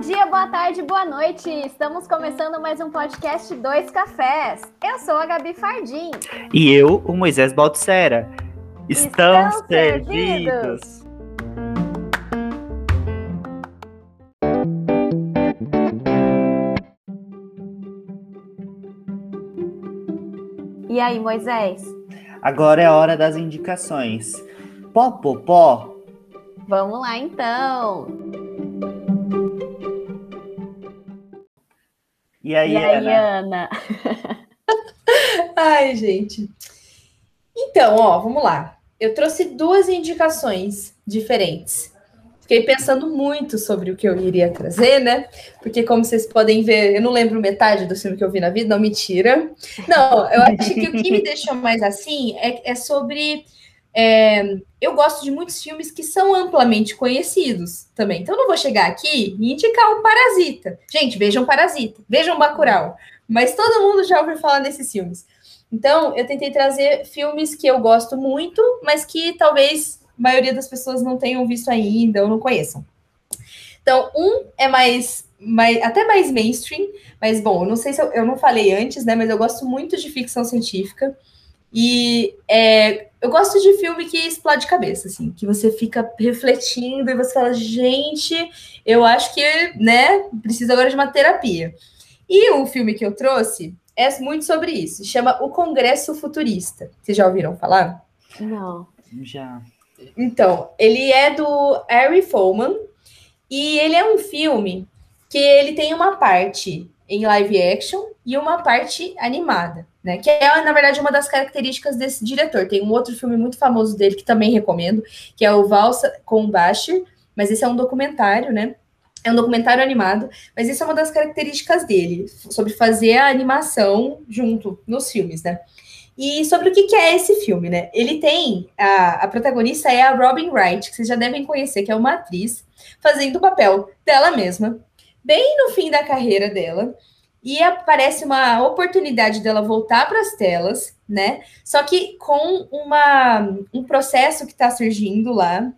dia, boa tarde, boa noite. Estamos começando mais um podcast Dois Cafés. Eu sou a Gabi Fardim. E eu, o Moisés Baltacera. Estão, Estão servidos. servidos. E aí, Moisés? Agora é a hora das indicações. Pó, pó, pó. Vamos lá então. E aí, E aí, Ana? Ana? Ai, gente. Então, ó, vamos lá. Eu trouxe duas indicações diferentes. Fiquei pensando muito sobre o que eu iria trazer, né? Porque, como vocês podem ver, eu não lembro metade do filme que eu vi na vida, não, mentira. Não, eu acho que o que me deixou mais assim é, é sobre. É, eu gosto de muitos filmes que são amplamente conhecidos também. Então, não vou chegar aqui e indicar um Parasita. Gente, vejam Parasita, vejam Bacurau. Mas todo mundo já ouviu falar desses filmes. Então, eu tentei trazer filmes que eu gosto muito, mas que talvez a maioria das pessoas não tenham visto ainda ou não conheçam. Então, um é mais, mais até mais mainstream, mas bom, eu não sei se eu, eu não falei antes, né? Mas eu gosto muito de ficção científica. E é, eu gosto de filme que explode cabeça, assim, que você fica refletindo e você fala, gente, eu acho que, né, precisa agora de uma terapia. E o filme que eu trouxe é muito sobre isso. Chama O Congresso Futurista. Vocês já ouviram falar? Não. Já. Então, ele é do Harry Folman e ele é um filme que ele tem uma parte em live action e uma parte animada, né? Que é, na verdade, uma das características desse diretor. Tem um outro filme muito famoso dele que também recomendo, que é o Valsa com Bashir, mas esse é um documentário, né? É um documentário animado, mas isso é uma das características dele, sobre fazer a animação junto nos filmes, né? E sobre o que, é esse filme, né? Ele tem. A, a protagonista é a Robin Wright, que vocês já devem conhecer, que é uma atriz, fazendo o papel dela mesma, bem no fim da carreira dela. E aparece uma oportunidade dela voltar para as telas, né? Só que com uma, um processo que está surgindo lá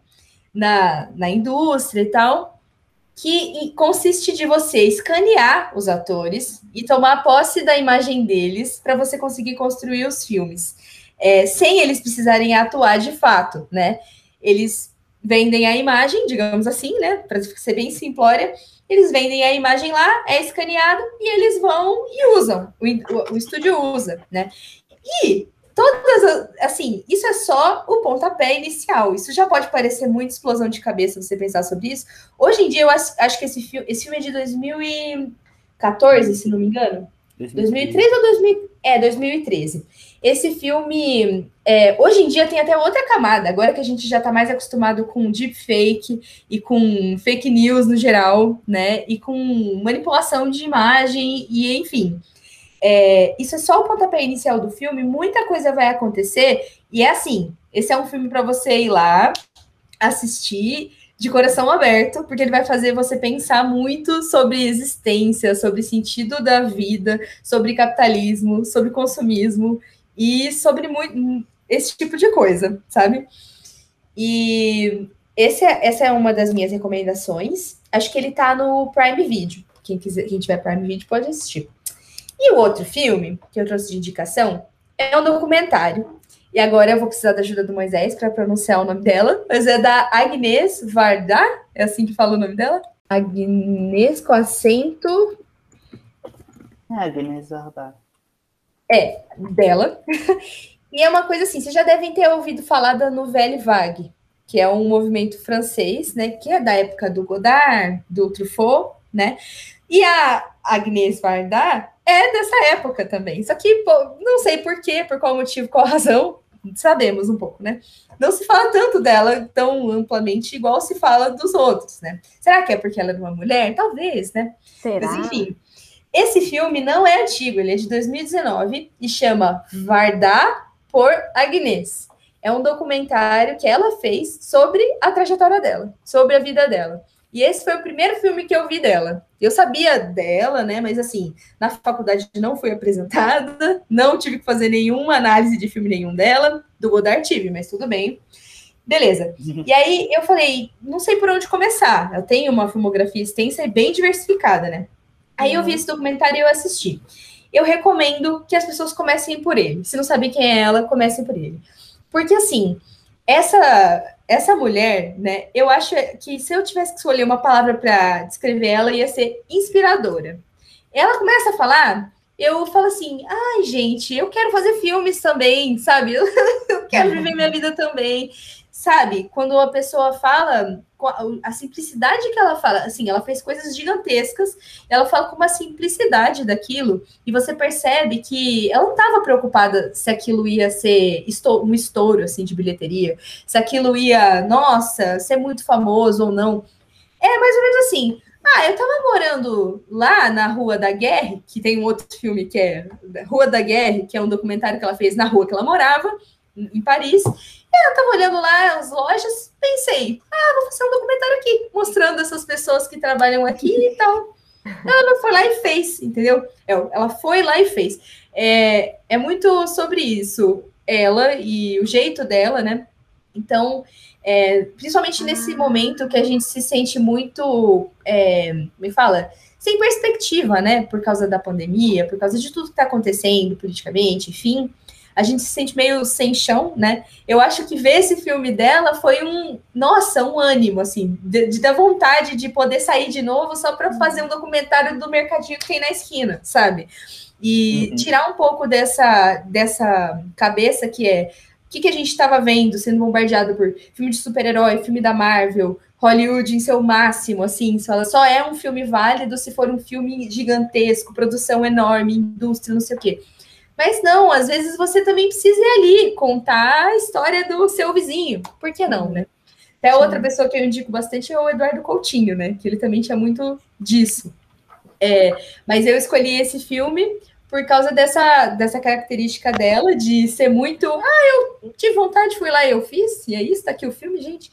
na, na indústria e tal, que consiste de você escanear os atores e tomar posse da imagem deles para você conseguir construir os filmes, é, sem eles precisarem atuar de fato, né? Eles vendem a imagem, digamos assim, né? Para ser bem simplória, eles vendem a imagem lá, é escaneado e eles vão e usam, o, o, o estúdio usa, né? E todas, as- assim, isso é só o pontapé inicial. Isso já pode parecer muito explosão de cabeça você pensar sobre isso. Hoje em dia, eu acho, acho que esse filme, esse filme é de 2014, se não me engano. 2013 ou 2000? É, 2013. Esse filme, é, hoje em dia, tem até outra camada. Agora que a gente já está mais acostumado com deepfake e com fake news no geral, né? E com manipulação de imagem e, enfim. É, isso é só o pontapé inicial do filme. Muita coisa vai acontecer. E é assim: esse é um filme para você ir lá, assistir de coração aberto, porque ele vai fazer você pensar muito sobre existência, sobre sentido da vida, sobre capitalismo, sobre consumismo e sobre muito, esse tipo de coisa, sabe? E esse é- essa é uma das minhas recomendações. Acho que ele tá no Prime Video. Quem quiser, quem tiver Prime Video pode assistir. E o outro filme que eu trouxe de indicação é um documentário. E agora eu vou precisar da ajuda do Moisés para pronunciar o nome dela, mas é da Agnes Varda, é assim que fala o nome dela? Agnes com acento É, Agnes Varda. Dela. E é uma coisa assim, vocês já devem ter ouvido falar da Nouvelle Vague, que é um movimento francês, né, que é da época do Godard, do Truffaut, né? E a Agnès Varda é dessa época também. Só que pô, não sei por quê, por qual motivo, qual razão, sabemos um pouco, né? Não se fala tanto dela tão amplamente igual se fala dos outros, né? Será que é porque ela é uma mulher? Talvez, né? Será? Mas enfim, esse filme não é antigo, ele é de 2019 e chama Varda por Agnes. É um documentário que ela fez sobre a trajetória dela, sobre a vida dela. E esse foi o primeiro filme que eu vi dela. Eu sabia dela, né? Mas assim, na faculdade não fui apresentada, não tive que fazer nenhuma análise de filme nenhum dela. Do Godard tive, mas tudo bem. Beleza. E aí eu falei, não sei por onde começar. Eu tenho uma filmografia extensa e bem diversificada, né? Aí eu vi esse documentário e eu assisti. Eu recomendo que as pessoas comecem por ele. Se não saber quem é ela, comecem por ele. Porque assim, essa essa mulher, né? Eu acho que se eu tivesse que escolher uma palavra para descrever ela, ia ser inspiradora. Ela começa a falar, eu falo assim: ai, gente, eu quero fazer filmes também, sabe? Eu quero viver minha vida também sabe? Quando a pessoa fala, a simplicidade que ela fala, assim, ela fez coisas gigantescas, ela fala com uma simplicidade daquilo, e você percebe que ela não estava preocupada se aquilo ia ser um estouro, assim, de bilheteria, se aquilo ia, nossa, ser muito famoso ou não. É mais ou menos assim. Ah, eu tava morando lá na Rua da Guerra, que tem um outro filme que é Rua da Guerra, que é um documentário que ela fez na rua que ela morava, em Paris, eu tava olhando lá as lojas, pensei, ah, vou fazer um documentário aqui, mostrando essas pessoas que trabalham aqui e tal. Ela foi lá e fez, entendeu? É, ela foi lá e fez. É, é muito sobre isso, ela e o jeito dela, né? Então, é, principalmente nesse momento que a gente se sente muito, é, me fala, sem perspectiva, né? Por causa da pandemia, por causa de tudo que está acontecendo politicamente, enfim a gente se sente meio sem chão, né? Eu acho que ver esse filme dela foi um, nossa, um ânimo, assim, de, de dar vontade de poder sair de novo só para fazer um documentário do mercadinho que tem na esquina, sabe? E uhum. tirar um pouco dessa, dessa cabeça que é o que, que a gente estava vendo sendo bombardeado por filme de super-herói, filme da Marvel, Hollywood em seu máximo, assim, só é um filme válido se for um filme gigantesco, produção enorme, indústria, não sei o quê. Mas não, às vezes você também precisa ir ali contar a história do seu vizinho. Por que não, né? Até outra pessoa que eu indico bastante é o Eduardo Coutinho, né? Que ele também tinha muito disso. É, mas eu escolhi esse filme por causa dessa, dessa característica dela de ser muito. Ah, eu tive vontade, fui lá e eu fiz, e é isso, tá aqui o filme, gente.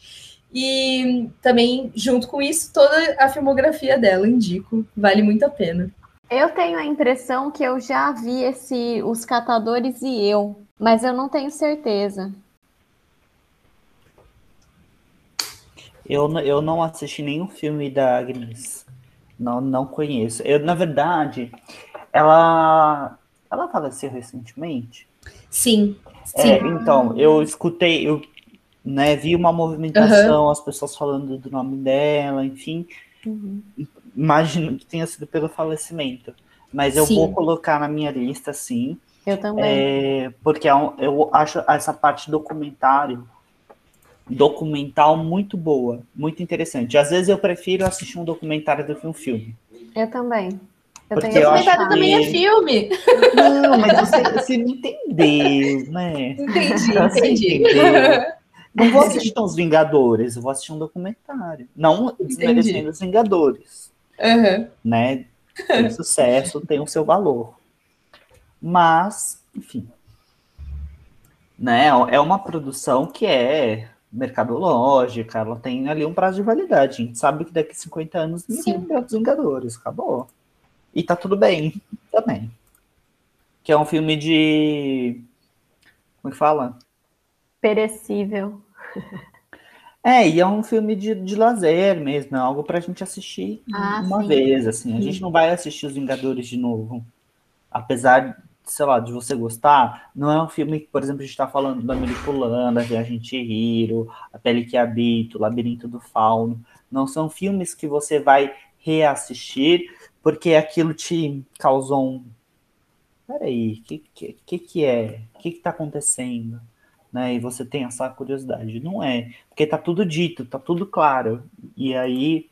E também, junto com isso, toda a filmografia dela, indico, vale muito a pena. Eu tenho a impressão que eu já vi esse Os Catadores e Eu, mas eu não tenho certeza. Eu, eu não assisti nenhum filme da Agnes. Não, não conheço. Eu, na verdade, ela ela faleceu recentemente? Sim. É, sim. É, então, eu escutei, eu né, vi uma movimentação, uhum. as pessoas falando do nome dela, enfim. Uhum imagino que tenha sido pelo falecimento. Mas eu sim. vou colocar na minha lista, sim. Eu também. É, porque é eu acho essa parte documentário documental muito boa, muito interessante. Às vezes eu prefiro assistir um documentário do que um filme. Eu também. Eu porque tenho documentário que... também é filme. Não, mas você, você não entendeu, né? Entendi, entendi. Não vou assistir os Vingadores, eu vou assistir um documentário. Não desmerecendo os Vingadores. Uhum. Né? Tem sucesso, tem o seu valor. Mas, enfim. Né? É uma produção que é mercadológica, ela tem ali um prazo de validade. A gente sabe que daqui a 50 anos ninguém lembra dos Vingadores, acabou. E tá tudo bem também. Que é um filme de. Como é que fala? Perecível. É, e é um filme de, de lazer mesmo, é algo pra gente assistir ah, uma sim. vez, assim. A gente não vai assistir Os Vingadores de novo. Apesar, sei lá, de você gostar, não é um filme que, por exemplo, a gente tá falando da Manipulando, A Viagem de Chihiro, A Pele que Habita, O Labirinto do Fauno. Não são filmes que você vai reassistir porque aquilo te causou um... Peraí, o que, que, que, que é? O que, que tá acontecendo? Né? E você tem essa curiosidade. Não é, porque tá tudo dito, tá tudo claro. E aí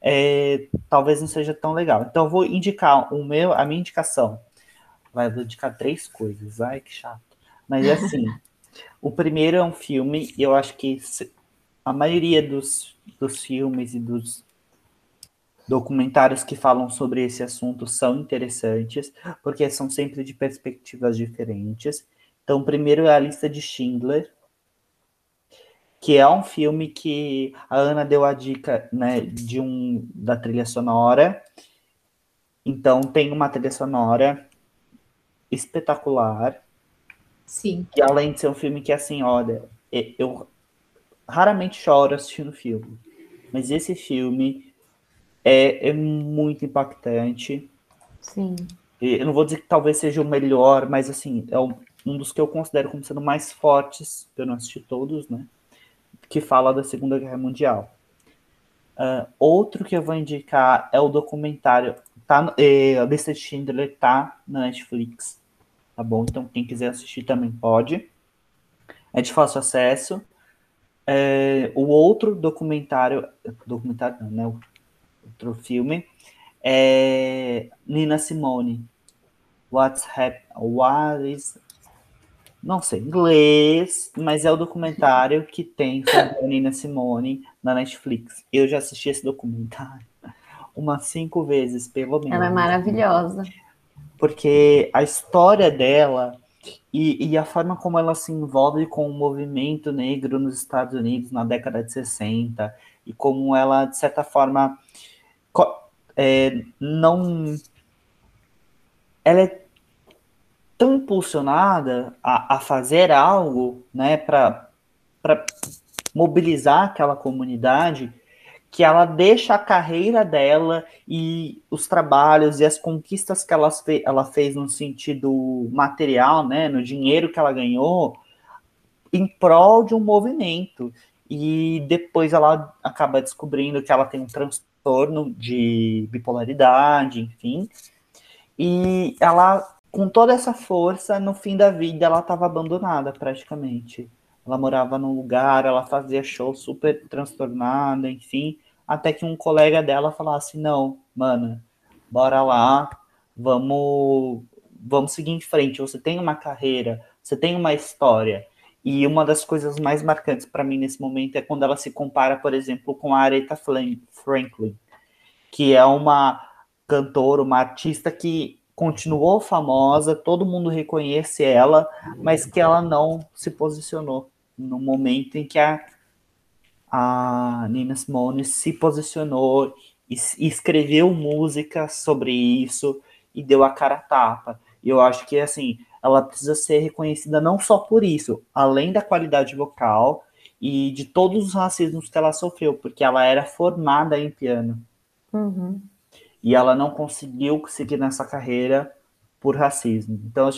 é, talvez não seja tão legal. Então eu vou indicar o meu, a minha indicação. Vai, vou indicar três coisas. Ai, que chato. Mas é assim, o primeiro é um filme, e eu acho que a maioria dos, dos filmes e dos documentários que falam sobre esse assunto são interessantes, porque são sempre de perspectivas diferentes. Então, primeiro é a lista de Schindler, que é um filme que a Ana deu a dica, né, de um da trilha sonora. Então, tem uma trilha sonora espetacular. Sim. E além de ser um filme que assim, olha, eu raramente choro assistindo filme, mas esse filme é, é muito impactante. Sim. Eu não vou dizer que talvez seja o melhor, mas assim, é um dos que eu considero como sendo mais fortes, eu não assisti todos, né? Que fala da Segunda Guerra Mundial. Uh, outro que eu vou indicar é o documentário. Tá, é, a lista de Schindler tá na Netflix. Tá bom? Então, quem quiser assistir também pode. É de fácil acesso. É, o outro documentário. Documentário não, né? Outro filme. É Nina Simone. What's hap What is não sei inglês, mas é o documentário que tem sobre a Nina Simone na Netflix. Eu já assisti esse documentário umas cinco vezes, pelo menos. Ela é maravilhosa. Porque a história dela e, e, a forma como ela se envolve com o movimento negro nos Estados Unidos na década de 60 e como ela, de certa forma, é, não. Ela é tão impulsionada a, a fazer algo, né, para mobilizar aquela comunidade, que ela deixa a carreira dela e os trabalhos e as conquistas que ela, fe ela fez no sentido material, né, no dinheiro que ela ganhou, em prol de um movimento. E depois ela acaba descobrindo que ela tem um transtorno de bipolaridade, enfim. E ela com toda essa força, no fim da vida ela estava abandonada praticamente. Ela morava num lugar, ela fazia show super transtornada, enfim, até que um colega dela falasse: "Não, mana, bora lá, vamos vamos seguir em frente. Você tem uma carreira, você tem uma história". E uma das coisas mais marcantes para mim nesse momento é quando ela se compara, por exemplo, com a Aretha Franklin, que é uma cantora, uma artista que continuou famosa, todo mundo reconhece ela, mas que ela não se posicionou no momento em que a, a Nina Simone se posicionou e, escreveu música sobre isso e deu a cara a tapa. E eu acho que assim, ela precisa ser reconhecida não só por isso, além da qualidade vocal e de todos os racismos que ela sofreu, porque ela era formada em piano. Uhum e ela não conseguiu seguir nessa carreira por racismo. Então,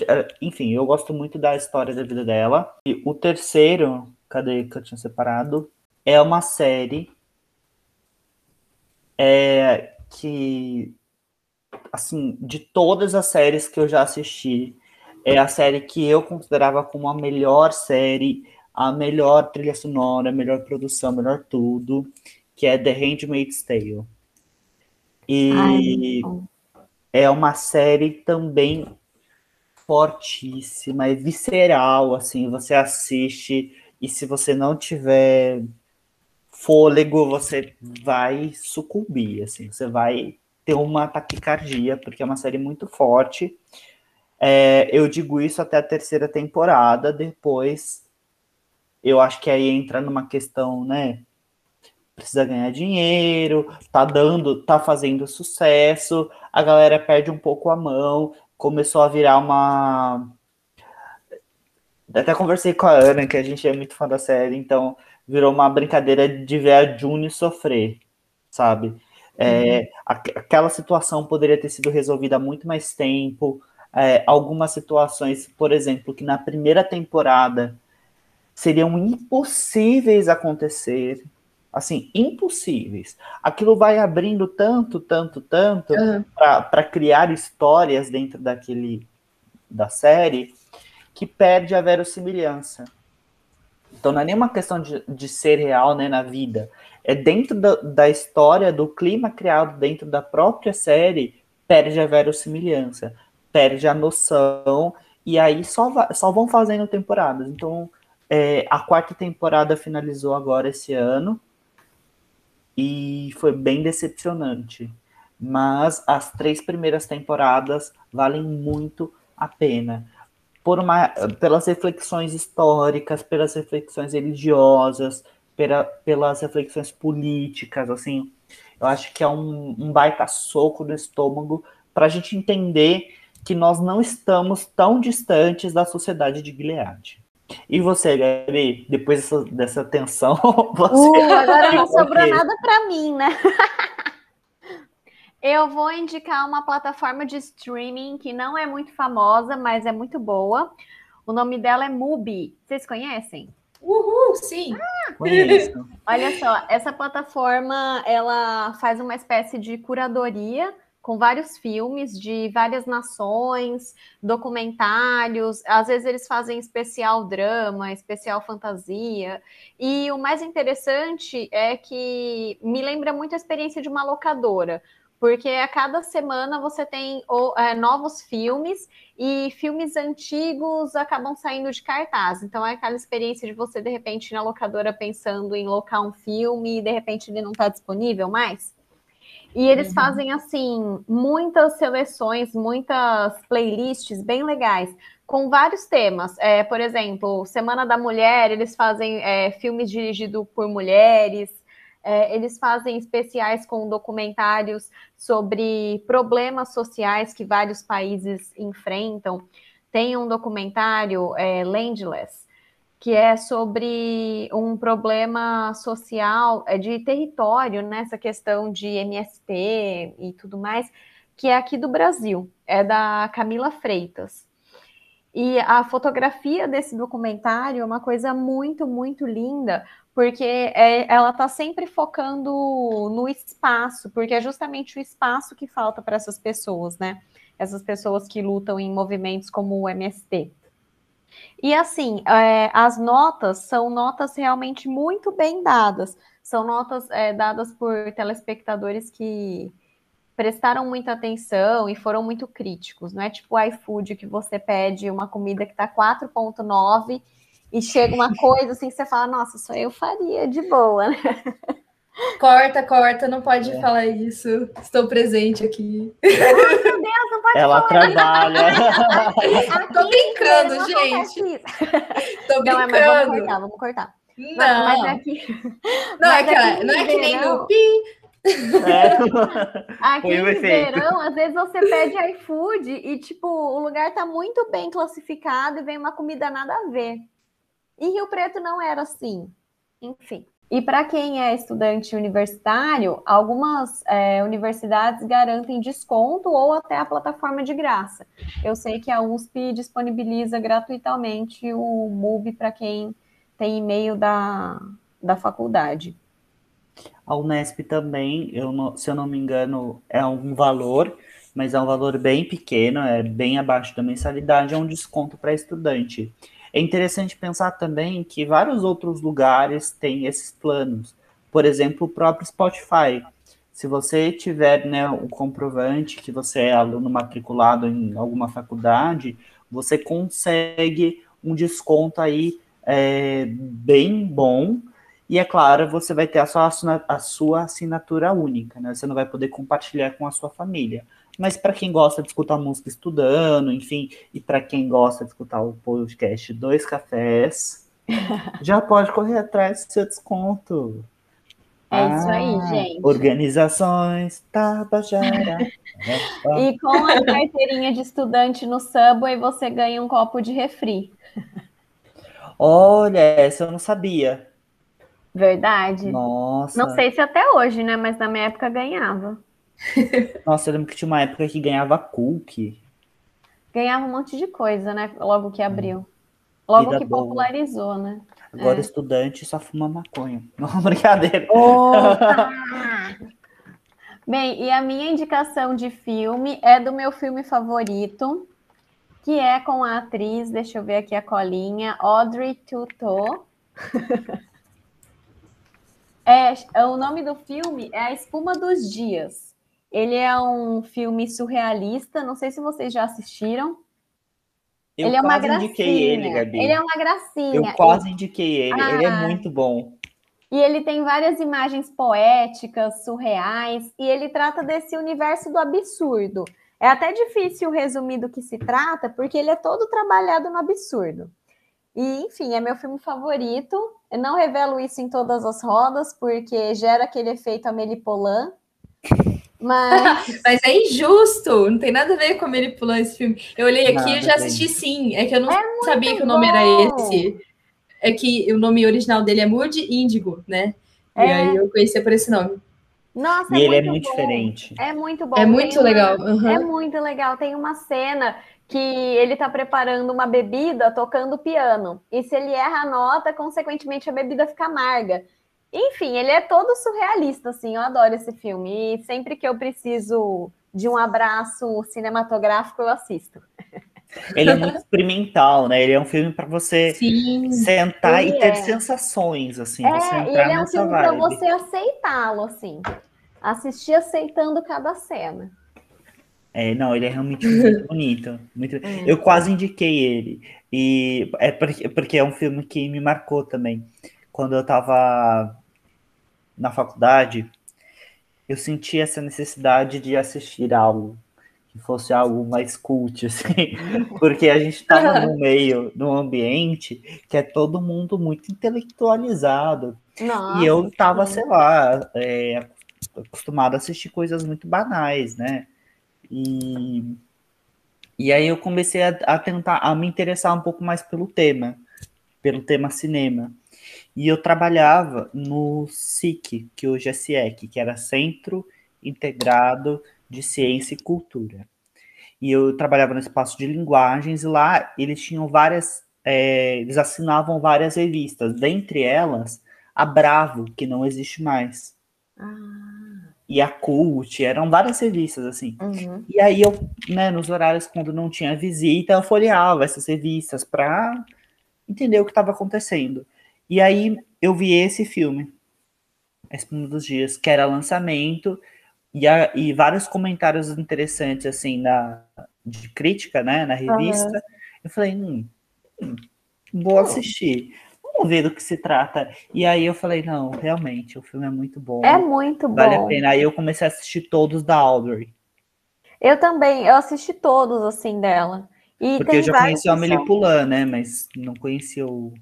enfim, eu gosto muito da história da vida dela. E o terceiro, cadê que eu tinha separado? É uma série é, que, assim, de todas as séries que eu já assisti, é a série que eu considerava como a melhor série, a melhor trilha sonora, a melhor produção, melhor tudo, que é The Handmaid's Tale. E Ai, é uma série também fortíssima, é visceral, assim, você assiste e se você não tiver fôlego, você vai sucumbir, assim, você vai ter uma taquicardia, porque é uma série muito forte. É, eu digo isso até a terceira temporada, depois eu acho que aí entra numa questão, né, precisa ganhar dinheiro, tá dando, tá fazendo sucesso, a galera perde um pouco a mão, começou a virar uma. Até conversei com a Ana, que a gente é muito fã da série, então virou uma brincadeira de ver a June sofrer, sabe? É, uhum. aquela situação poderia ter sido resolvida há muito mais tempo. É, algumas situações, por exemplo, que na primeira temporada seriam impossíveis acontecer, assim, impossíveis. Aquilo vai abrindo tanto, tanto, tanto uhum. para criar histórias dentro daquele da série que perde a verossimilhança. Então não é nenhuma questão de, de ser real né, na vida. É dentro da, da história, do clima criado dentro da própria série, perde a verossimilhança, perde a noção, e aí só, só vão fazendo temporadas. Então, é, a quarta temporada finalizou agora esse ano, e foi bem decepcionante. Mas as três primeiras temporadas valem muito a pena. Por uma, pelas reflexões históricas, pelas reflexões religiosas, pela, pelas reflexões políticas, assim, eu acho que é um, um baita soco no estômago para a gente entender que nós não estamos tão distantes da sociedade de Gilead. E você, Gabi, depois dessa, dessa tensão, você... Uh, agora não sobrou nada para mim, né? Eu vou indicar uma plataforma de streaming que não é muito famosa, mas é muito boa. O nome dela é Mubi. Vocês conhecem? Uhul, sim. Ah. Olha só, essa plataforma ela faz uma espécie de curadoria com vários filmes de várias nações, documentários, às vezes eles fazem especial drama, especial fantasia. E o mais interessante é que me lembra muito a experiência de uma locadora, porque a cada semana você tem é, novos filmes e filmes antigos acabam saindo de cartaz. Então é aquela experiência de você, de repente, na locadora pensando em locar um filme e de repente ele não está disponível mais. E eles uhum. fazem assim muitas seleções, muitas playlists bem legais, com vários temas. É, por exemplo, Semana da Mulher, eles fazem é, filmes dirigidos por mulheres. É, eles fazem especiais com documentários sobre problemas sociais que vários países enfrentam. Tem um documentário, é, Landless, que é sobre um problema social é, de território, nessa né, questão de MST e tudo mais, que é aqui do Brasil, é da Camila Freitas. E a fotografia desse documentário é uma coisa muito, muito linda, porque é, ela está sempre focando no espaço, porque é justamente o espaço que falta para essas pessoas, né? Essas pessoas que lutam em movimentos como o MST. E assim, é, as notas são notas realmente muito bem dadas, são notas é, dadas por telespectadores que prestaram muita atenção e foram muito críticos, não é tipo o iFood que você pede uma comida que está 4,9 e chega uma coisa assim, você fala, nossa, só eu faria de boa, né? Corta, corta, não pode é. falar isso. Estou presente aqui. Ai, meu Deus, não pode Ela falar. trabalha. Tô brincando, gente. Tô brincando. Não, é, mas vamos cortar, vamos cortar. Não, mas, mas aqui. Não, mas é, que, aqui não é que nem no pi. É. Aqui no verão, às vezes você pede iFood e, tipo, o lugar tá muito bem classificado e vem uma comida nada a ver. E Rio Preto não era assim. Enfim. E para quem é estudante universitário, algumas é, universidades garantem desconto ou até a plataforma de graça. Eu sei que a USP disponibiliza gratuitamente o MUB para quem tem e-mail da, da faculdade. A Unesp também, eu não, se eu não me engano, é um valor, mas é um valor bem pequeno, é bem abaixo da mensalidade, é um desconto para estudante. É interessante pensar também que vários outros lugares têm esses planos. Por exemplo, o próprio Spotify. Se você tiver né, o comprovante que você é aluno matriculado em alguma faculdade, você consegue um desconto aí é, bem bom. E é claro, você vai ter a sua, a sua assinatura única, né? Você não vai poder compartilhar com a sua família. Mas para quem gosta de escutar música estudando, enfim, e para quem gosta de escutar o podcast Dois Cafés, já pode correr atrás do seu desconto. É ah, isso aí, ah, gente. Organizações Tabajara. e com a carteirinha de estudante no Subway, você ganha um copo de refri. Olha, essa eu não sabia. Verdade. Nossa. Não sei se até hoje, né? Mas na minha época ganhava. Nossa, eu lembro que tinha uma época que ganhava cookie. Ganhava um monte de coisa, né? Logo que abriu. Logo Vida que boa. popularizou, né? Agora é. estudante só fuma maconha. Não, brincadeira. Bem, e a minha indicação de filme é do meu filme favorito, que é com a atriz, deixa eu ver aqui a colinha, Audrey Tautou. é, o nome do filme é A Espuma dos Dias. Ele é um filme surrealista, não sei se vocês já assistiram. Eu ele é uma gracinha. indiquei ele, Gabi. Ele é uma gracinha. Eu quase indiquei ele, ah, ele é ah. muito bom. E ele tem várias imagens poéticas, surreais, e ele trata desse universo do absurdo. É até difícil resumir do que se trata, porque ele é todo trabalhado no absurdo. E, enfim, é meu filme favorito. Eu não revelo isso em todas as rodas, porque gera aquele efeito Amélie Poulain, Mas... Mas é injusto, não tem nada a ver com ele pulando esse filme. Eu olhei aqui e já assisti sim. É que eu não é sabia que o nome bom. era esse. É que o nome original dele é Mood Índigo, né? E é. aí eu conhecia por esse nome. Nossa, e é ele é muito bom. diferente. É muito bom. É muito legal. Uhum. É muito legal. Tem uma cena que ele está preparando uma bebida tocando piano. E se ele erra a nota, consequentemente a bebida fica amarga. Enfim, ele é todo surrealista, assim. Eu adoro esse filme. E sempre que eu preciso de um abraço cinematográfico, eu assisto. Ele é muito experimental, né? Ele é um filme para você Sim, sentar e ter é. sensações, assim. É, você entrar ele é um filme para você aceitá-lo, assim. Assistir aceitando cada cena. É, não, ele é realmente muito bonito. Muito... É. Eu quase indiquei ele. E é porque, porque é um filme que me marcou também. Quando eu estava na faculdade, eu senti essa necessidade de assistir algo que fosse algo mais cult, assim, porque a gente estava no meio, num ambiente que é todo mundo muito intelectualizado. Nossa, e eu estava, sei lá, é, acostumado a assistir coisas muito banais, né? E, e aí eu comecei a, a tentar a me interessar um pouco mais pelo tema, pelo tema cinema. E eu trabalhava no SIC, que hoje é CIEC, que era Centro Integrado de Ciência e Cultura. E eu trabalhava no espaço de linguagens, e lá eles tinham várias, é, eles assinavam várias revistas, dentre elas a Bravo, que não existe mais. Ah e a Cult, eram várias revistas, assim. Uhum. E aí eu, né, nos horários quando não tinha visita, eu folheava essas revistas para entender o que estava acontecendo. E aí eu vi esse filme, esse um dos dias, que era lançamento, e, a, e vários comentários interessantes, assim, na, de crítica, né, na revista. Uhum. Eu falei, hum, hum vou assistir vamos ver do que se trata. E aí eu falei, não, realmente, o filme é muito bom. É muito bom. Vale a pena. Aí eu comecei a assistir todos da Audrey. Eu também, eu assisti todos, assim, dela. E Porque eu já conheci o Amelie Poulain, né? Mas não conhecia o...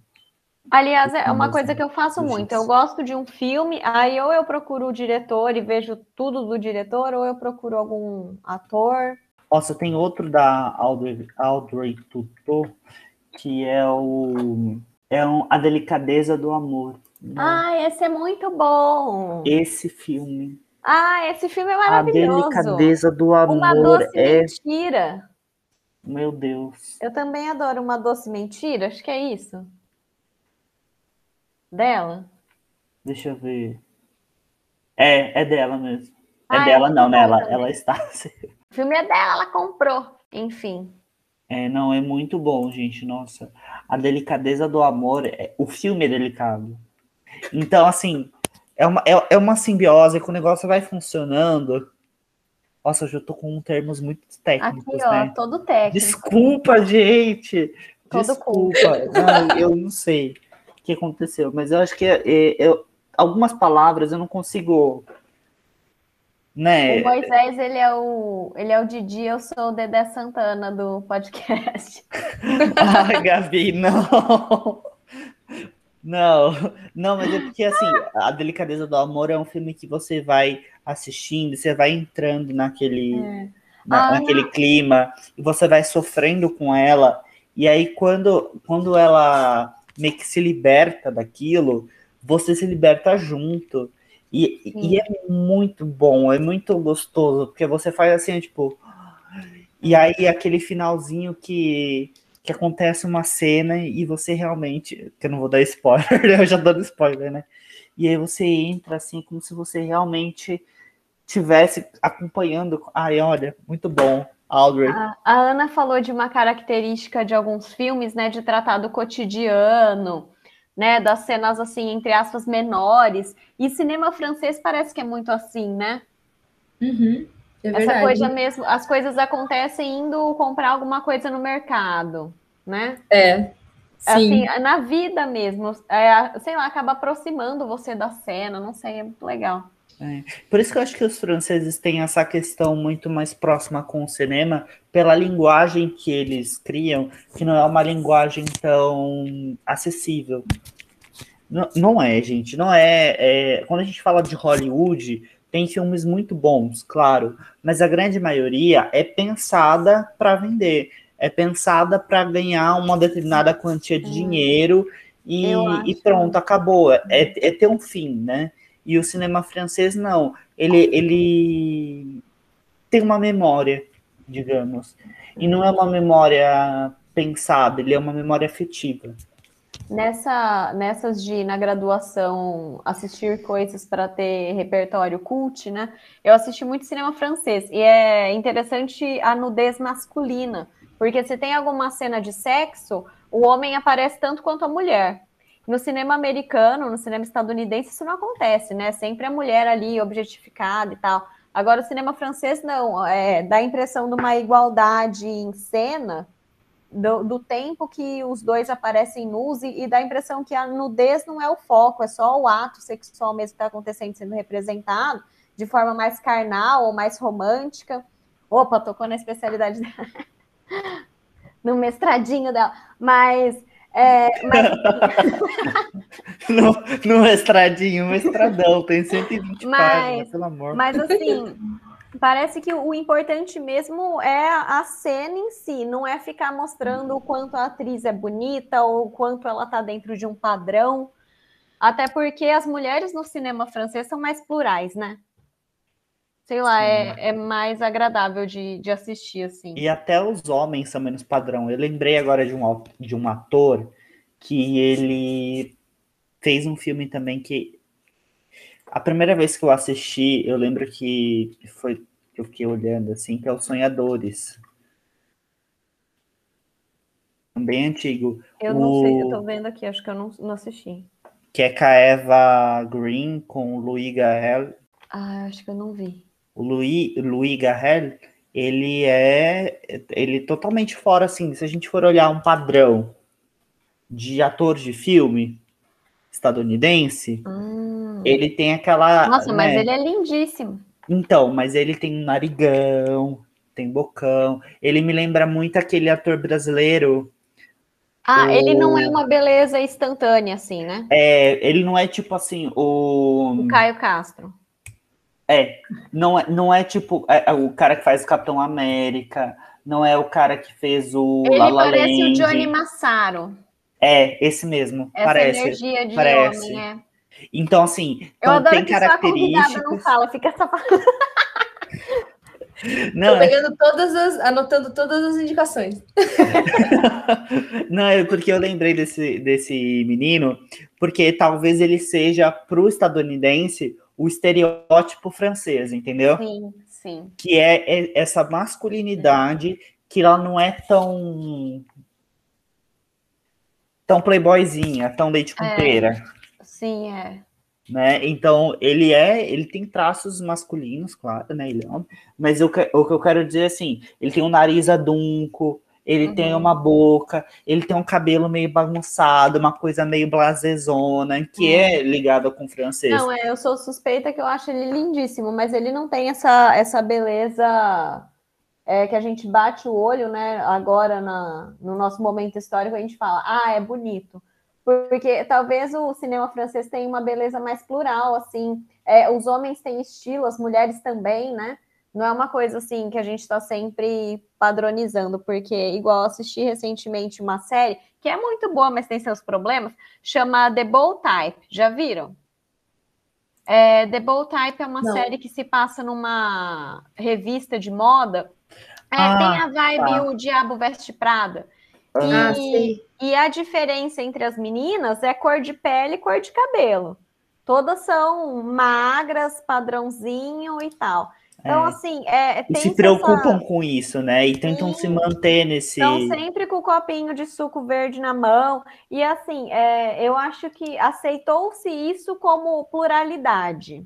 Aliás, é uma coisa que eu faço muito. Eu gosto de um filme, aí ou eu procuro o diretor e vejo tudo do diretor, ou eu procuro algum ator. Nossa, tem outro da Audrey, Audrey Tutor, que é o é um, A Delicadeza do Amor. Né? Ah, esse é muito bom. Esse filme. Ah, esse filme é maravilhoso. A Delicadeza do Amor. Uma doce é... mentira. Meu Deus. Eu também adoro uma doce mentira, acho que é isso. Dela? Deixa eu ver. É, é dela mesmo. É ah, dela, não, né? Ela, ela está. O filme é dela, ela comprou. Enfim. É, não, é muito bom, gente. Nossa, a delicadeza do amor, é, o filme é delicado. Então, assim, é uma, é, é uma simbiose que o negócio vai funcionando. Nossa, eu já tô com termos muito técnicos, Aqui, ó, né? todo técnico. Desculpa, gente. Todo Desculpa. Não, eu não sei que aconteceu, mas eu acho que é, é, algumas palavras eu não consigo né? O Moisés, ele é o, ele é o Didi, eu sou o Dedé Santana do podcast. Ai, Gabi, não. Não, não, mas é porque assim, A Delicadeza do Amor é um filme que você vai assistindo, você vai entrando naquele, é. na, ah, naquele clima, e você vai sofrendo com ela, e aí quando, quando ela meio que se liberta daquilo, você se liberta junto. E, e, é muito bom, é muito gostoso, porque você faz assim, tipo. E aí aquele finalzinho que, que acontece uma cena e você realmente. Que eu não vou dar spoiler, eu já dando spoiler, né? E aí você entra assim, como se você realmente tivesse acompanhando. Ai, olha, muito bom. Audrey. A, a Ana falou de uma característica de alguns filmes, né? De tratar do cotidiano né, das cenas assim, entre aspas, menores. E cinema francês parece que é muito assim, né? Uhum, é Essa coisa mesmo, as coisas acontecem indo comprar alguma coisa no mercado, né? É. Sim. Assim, na vida mesmo, é, sei lá, acaba aproximando você da cena, não sei, é muito legal. É. Por isso que eu acho que os franceses têm essa questão muito mais próxima com o cinema, pela linguagem que eles criam, que não é uma linguagem tão acessível. Não, não é, gente, não é, é, Quando a gente fala de Hollywood, Tem filmes muito bons, claro, mas a grande maioria é pensada para vender, é pensada para ganhar uma determinada quantia de dinheiro e, e pronto, acabou. É, é ter um fim, né? E o cinema francês não, ele, ele tem uma memória, digamos, e não é uma memória pensada, ele é uma memória afetiva. Nessa, nessas de, na graduação, assistir coisas para ter repertório cult, né? Eu assisti muito cinema francês e é interessante a nudez masculina, porque se tem alguma cena de sexo, o homem aparece tanto quanto a mulher. No cinema americano, no cinema estadunidense, isso não acontece, né? Sempre a mulher ali objetificada e tal. Agora, o cinema francês não, é, dá a impressão de uma igualdade em cena do, do, tempo que os dois aparecem nus e, e, dá a impressão que a nudez não é o foco, é só o ato sexual mesmo que está acontecendo, sendo representado de forma mais carnal ou mais romântica. Opa, tocou na especialidade dela. no mestradinho dela. Mas. É, mas... no, no mestradinho, mestradão, tem 120 mas, páginas, pelo amor. Mas assim, Parece que o importante mesmo é a cena em si, não é ficar mostrando o quanto a atriz é bonita ou o quanto ela está dentro de um padrão. Até porque as mulheres no cinema francês são mais plurais, né? Sei lá, é, é, mais agradável de, de assistir, assim. E até os homens são menos padrão. Eu lembrei agora de um, de um ator que ele fez um filme também que a primeira vez que eu assisti, eu lembro que foi que eu fiquei olhando assim, que é os Sonhadores. Bem antigo. Eu o... não sei, eu tô vendo aqui, acho que eu não, não assisti. Que é com a Eva Green, com o Louis. Ah, acho que eu não vi. O Louis, Louis Garrel, ele é ele é totalmente fora, assim, se a gente for olhar um padrão de ator de filme estadunidense, hum ele tem aquela. Nossa, né? mas ele é lindíssimo. Então, mas ele tem um narigão, tem bocão. Ele me lembra muito aquele ator brasileiro. Ah, o... ele não é uma beleza instantânea, assim, né? É, ele não é tipo assim, o. O Caio Castro. É, não é, não é tipo é, é o cara que faz o Capitão América, não é o cara que fez o. Ele La La parece Land. o Johnny Massaro. É, esse mesmo. Essa parece, energia de parece. homem, é. Então, assim, eu então, adoro tem que características. Só não fala, fica só Não, Tô é pegando todas as, anotando todas as indicações. Não, é porque eu lembrei desse, desse menino, porque talvez ele seja para o estadunidense o estereótipo francês, entendeu? Sim, sim. Que é, é essa masculinidade que ela não é tão tão playboyzinha, tão leite com é. pera. Sim, é. Né? Então, ele é, ele tem traços masculinos, claro, né? Ele é homem, mas eu, o que eu quero dizer é assim, ele tem um nariz adunco, ele uhum. tem uma boca, ele tem um cabelo meio bagunçado, uma coisa meio blasezona, que uhum. é ligada com o francês. Não, é, eu sou suspeita que eu acho ele lindíssimo, mas ele não tem essa, essa beleza é, que a gente bate o olho, né? Agora na, no nosso momento histórico, a gente fala, ah, é bonito porque talvez o cinema francês tenha uma beleza mais plural, assim, é, os homens têm estilo, as mulheres também, né? Não é uma coisa assim que a gente está sempre padronizando, porque igual assisti recentemente uma série que é muito boa, mas tem seus problemas, chama The Bold Type. Já viram? É, The Bold Type é uma Não. série que se passa numa revista de moda. É, ah, tem a vibe tá. O Diabo Veste Prada. Ah, e, e a diferença entre as meninas é cor de pele e cor de cabelo. Todas são magras, padrãozinho e tal. Então, é. assim, é, e se preocupam essa... com isso, né? E tentam Sim. se manter nesse. Estão sempre com o copinho de suco verde na mão. E, assim, é, eu acho que aceitou-se isso como pluralidade.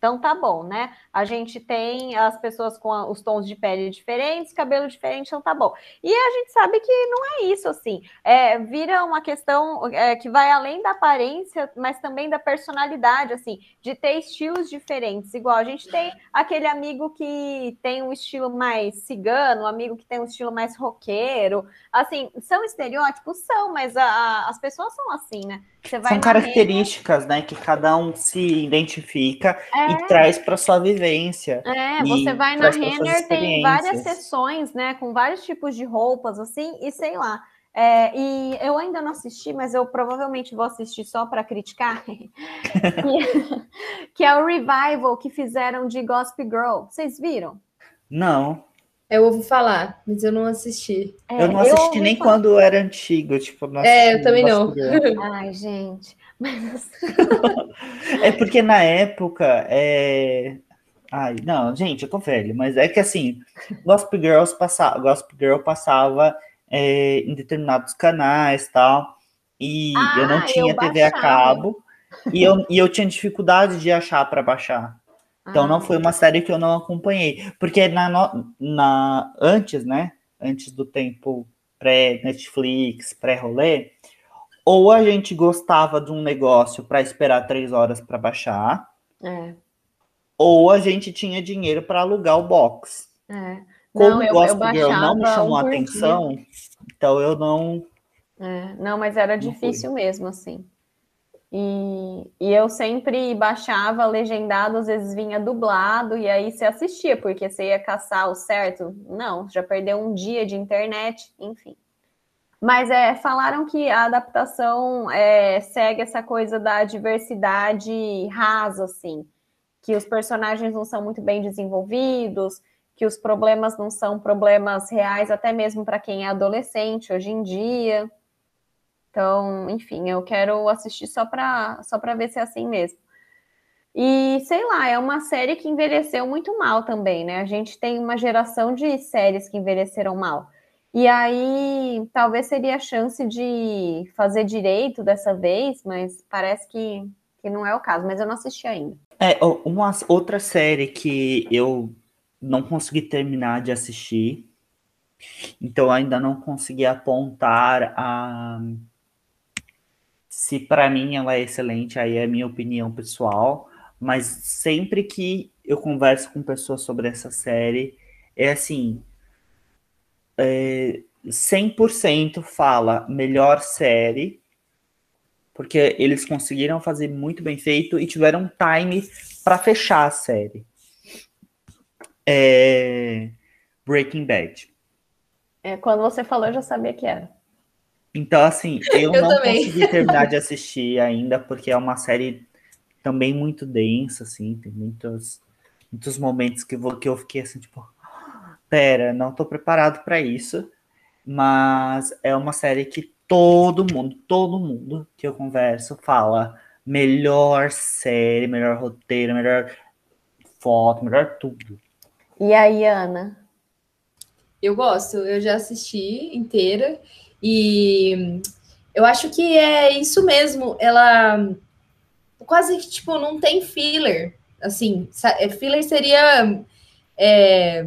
Então tá bom, né? A gente tem as pessoas com os tons de pele diferentes, cabelo diferente, então tá bom. E a gente sabe que não é isso, assim. É, vira uma questão é, que vai além da aparência, mas também da personalidade, assim, de ter estilos diferentes. Igual a gente tem aquele amigo que tem um estilo mais cigano, um amigo que tem um estilo mais roqueiro. Assim, são estereótipos? São, mas a, a, as pessoas são assim, né? São características, né, que cada um se identifica é. e traz para sua vivência. É, você vai na Renner, tem várias sessões, né, com vários tipos de roupas, assim, e sei lá. É, e eu ainda não assisti, mas eu provavelmente vou assistir só para criticar, que, que é o revival que fizeram de Gospel Girl. Vocês viram? Não. Eu ouvi falar, mas eu não assisti. É, eu não assisti eu nem falar. quando era antigo, tipo, É, eu também não. Ai, gente. Mas... é porque na época é... Ai, não, gente, eu tô velho, mas é que assim, Gospel Girls passava, Gospel Girl passava é, em determinados canais tal, e ah, eu não tinha eu TV a cabo, e eu, e eu tinha dificuldade de achar para baixar. Então ah. não foi uma série que eu não acompanhei. Porque na, na, antes, né? Antes do tempo pré-Netflix, pré-rolê, ou a gente gostava de um negócio para esperar três horas para baixar, é. ou a gente tinha dinheiro para alugar o box. É. Como não, eu, Gospel eu Girl não me chamou a atenção, então eu não. É. Não, mas era difícil mesmo, assim. E, e eu sempre baixava legendado, às vezes vinha dublado, e aí você assistia, porque você ia caçar o certo. Não, já perdeu um dia de internet, enfim. Mas é, falaram que a adaptação é, segue essa coisa da diversidade rasa, assim, que os personagens não são muito bem desenvolvidos, que os problemas não são problemas reais, até mesmo para quem é adolescente hoje em dia. Então, enfim, eu quero assistir só para só para ver se é assim mesmo. E sei lá, é uma série que envelheceu muito mal também, né? A gente tem uma geração de séries que envelheceram mal. E aí, talvez seria a chance de fazer direito dessa vez, mas parece que, que não é o caso. Mas eu não assisti ainda. É, uma outra série que eu não consegui terminar de assistir, então ainda não consegui apontar a se para mim ela é excelente, aí é minha opinião pessoal, mas sempre que eu converso com pessoas sobre essa série, é assim, é, 100% fala melhor série, porque eles conseguiram fazer muito bem feito e tiveram time para fechar a série. É, Breaking Bad. É, quando você falou, eu já sabia que era. Então, assim, eu, eu não também. consegui terminar de assistir ainda, porque é uma série também muito densa, assim, tem muitos, muitos momentos que, vou, que eu fiquei assim, tipo, pera, não tô preparado para isso, mas é uma série que todo mundo, todo mundo que eu converso fala melhor série, melhor roteiro, melhor foto, melhor tudo. E aí, Ana? Eu gosto, eu já assisti inteira e eu acho que é isso mesmo. Ela quase que tipo não tem filler. Assim, é, filler seria é,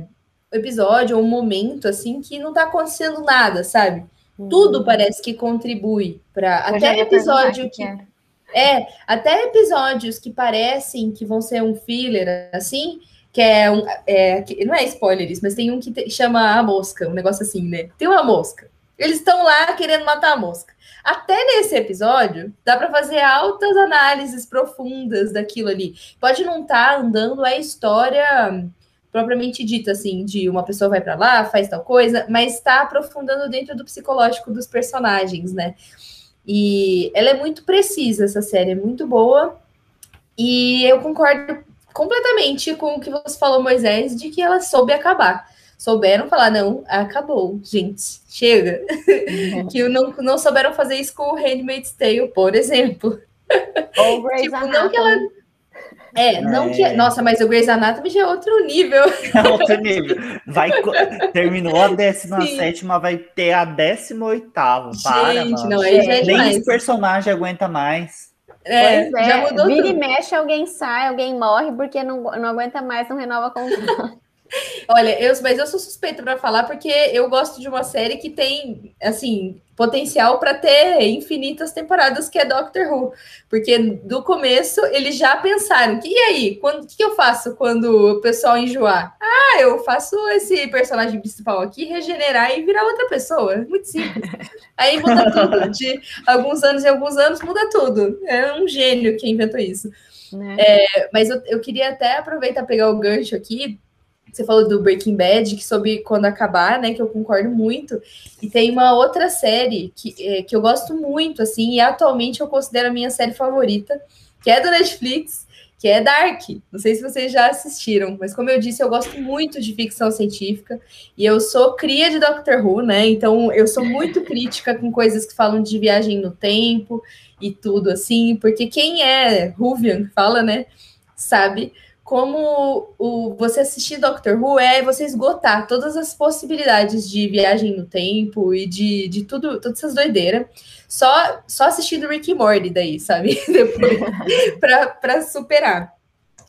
episódio ou um momento assim que não tá acontecendo nada, sabe? Uhum. Tudo parece que contribui para até episódio que, que é, até episódios que parecem que vão ser um filler assim, que é um é, que, não é spoiler isso, mas tem um que te, chama a mosca, um negócio assim, né? Tem uma mosca. Eles estão lá querendo matar a mosca. Até nesse episódio, dá para fazer altas análises profundas daquilo ali. Pode não estar tá andando a história propriamente dita, assim, de uma pessoa vai para lá, faz tal coisa, mas está aprofundando dentro do psicológico dos personagens, né? E ela é muito precisa, essa série é muito boa. E eu concordo completamente com o que você falou, Moisés, de que ela soube acabar souberam falar, não, acabou, gente, chega. Uhum. que não, não souberam fazer isso com o Handmaid's Tale, por exemplo. Ou Grey's tipo, Anatomy. não que ela... É, não é. que. Nossa, mas o Grey's Anatomy já é outro nível. É outro nível. Vai, terminou a 17, vai ter a 18. Para, Gente, não, aí já é Nem os personagens aguenta mais. É, pois é, já mudou vira tudo. e mexe, alguém sai, alguém morre porque não, não aguenta mais, não renova contrato. Olha, eu, mas eu sou suspeita para falar porque eu gosto de uma série que tem, assim, potencial para ter infinitas temporadas, que é Doctor Who. Porque do começo eles já pensaram: que, e aí, o que, que eu faço quando o pessoal enjoar? Ah, eu faço esse personagem principal aqui regenerar e virar outra pessoa. Muito simples. Aí muda tudo. De alguns anos em alguns anos muda tudo. É um gênio que inventou isso. Né? É, mas eu, eu queria até aproveitar pegar o gancho aqui. Você falou do Breaking Bad, que soube quando acabar, né? Que eu concordo muito. E tem uma outra série que, é, que eu gosto muito, assim, e atualmente eu considero a minha série favorita, que é do Netflix, que é Dark. Não sei se vocês já assistiram, mas como eu disse, eu gosto muito de ficção científica e eu sou cria de Doctor Who, né? Então eu sou muito crítica com coisas que falam de viagem no tempo e tudo assim, porque quem é Ruvian, fala, né, sabe como o, você assistir Doctor Who é você esgotar todas as possibilidades de viagem no tempo e de, de tudo, todas essas doideiras, só, só assistindo Rick e Morty daí, sabe? Depois, para superar.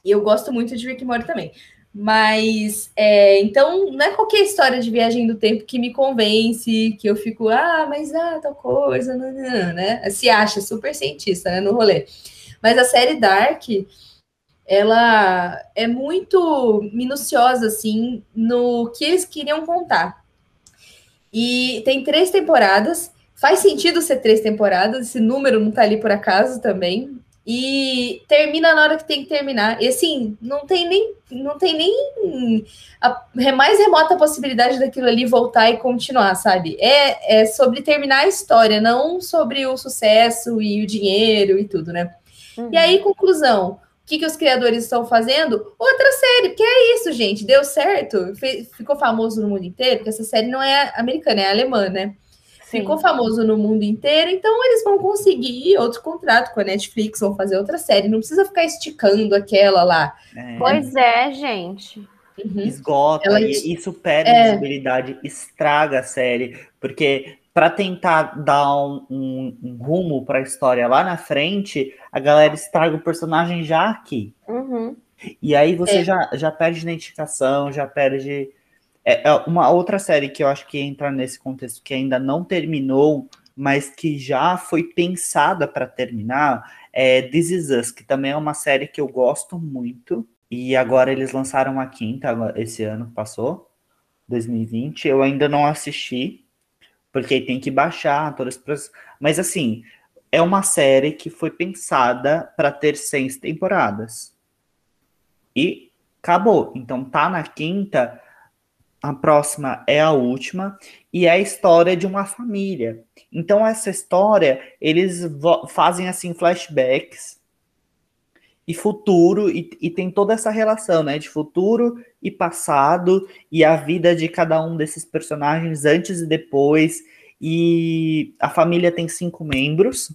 E eu gosto muito de Rick e Morty também. Mas, é, então, não é qualquer história de viagem do tempo que me convence, que eu fico, ah, mas ah, tal coisa, não, não, né? Se acha super cientista, né, no rolê. Mas a série Dark, ela é muito minuciosa, assim, no que eles queriam contar. E tem três temporadas, faz sentido ser três temporadas, esse número não tá ali por acaso também, e termina na hora que tem que terminar. E assim, não tem nem não tem nem a mais remota possibilidade daquilo ali voltar e continuar, sabe? É, é sobre terminar a história, não sobre o sucesso e o dinheiro e tudo, né? Uhum. E aí, conclusão. O que, que os criadores estão fazendo? Outra série, porque é isso, gente. Deu certo, ficou famoso no mundo inteiro, porque essa série não é americana, é alemã, né? ficou famoso no mundo inteiro, então eles vão conseguir outro contrato com a Netflix, vão fazer outra série, não precisa ficar esticando aquela lá. É. Pois é, gente. Uhum. Esgota, Ela... e isso perde é. visibilidade, estraga a série, porque para tentar dar um, um, um rumo para a história lá na frente, a galera estraga o personagem já aqui. Uhum. E aí você é. já, já perde identificação, já perde é, é, uma outra série que eu acho que entra nesse contexto que ainda não terminou, mas que já foi pensada para terminar, é This Is Us, que também é uma série que eu gosto muito. E agora eles lançaram a quinta esse ano que passou, 2020. Eu ainda não assisti, porque tem que baixar todas as. Mas assim, é uma série que foi pensada para ter seis temporadas. E acabou. Então tá na quinta a próxima é a última, e é a história de uma família. Então, essa história, eles fazem assim flashbacks e futuro, e, e, tem toda essa relação, né? De futuro e passado, e a vida de cada um desses personagens antes e depois. E a família tem cinco membros,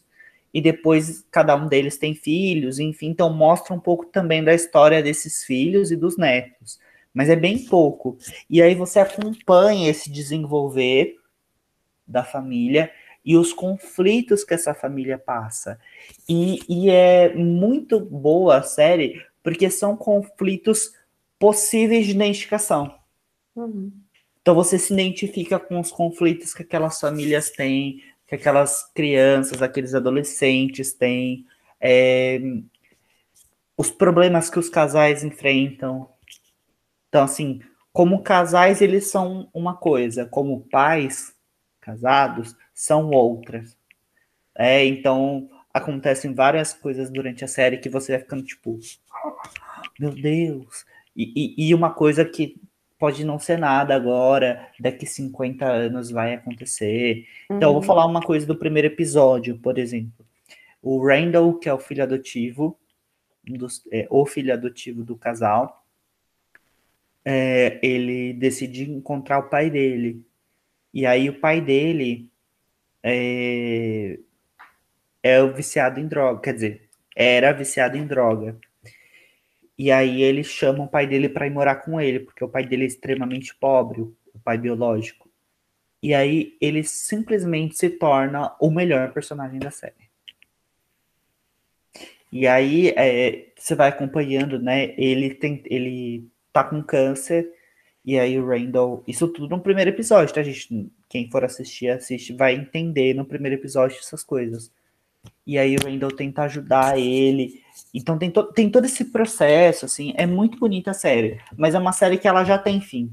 e depois cada um deles tem filhos, enfim, então mostra um pouco também da história desses filhos e dos netos mas é bem pouco. E aí você acompanha esse desenvolver da família e os conflitos que essa família passa. E, e é muito boa a série, porque são conflitos possíveis de identificação. Uhum. Então você se identifica com os conflitos que aquelas famílias têm, que aquelas crianças, aqueles adolescentes têm, é, os problemas que os casais enfrentam, então, assim, como casais, eles são uma coisa, como pais casados, são outras. É, então, acontecem várias coisas durante a série que você vai ficando tipo, meu Deus. E, e, e, uma coisa que pode não ser nada agora, daqui 50 anos vai acontecer. Então, uhum. eu vou uhum. falar uma coisa do primeiro episódio, por exemplo. O Randall, que é o filho adotivo, dos, é, o filho adotivo do casal, é, ele decide encontrar o pai dele. E aí o pai dele é, é o viciado em droga, quer dizer, era viciado em droga. E aí ele chama o pai dele para ir morar com ele, porque o pai dele é extremamente pobre, o pai biológico. E aí ele simplesmente se torna o melhor personagem da série. E aí é, você vai acompanhando, né? Ele tem, ele tá com câncer E aí o Randall. Isso tudo no primeiro episódio, tá, gente? Quem for assistir, assiste, vai entender no primeiro episódio essas coisas. E aí o Randall tenta ajudar ele. Então tem, to tem todo esse processo, assim. É muito bonita a série. Mas é uma série que ela já tem fim.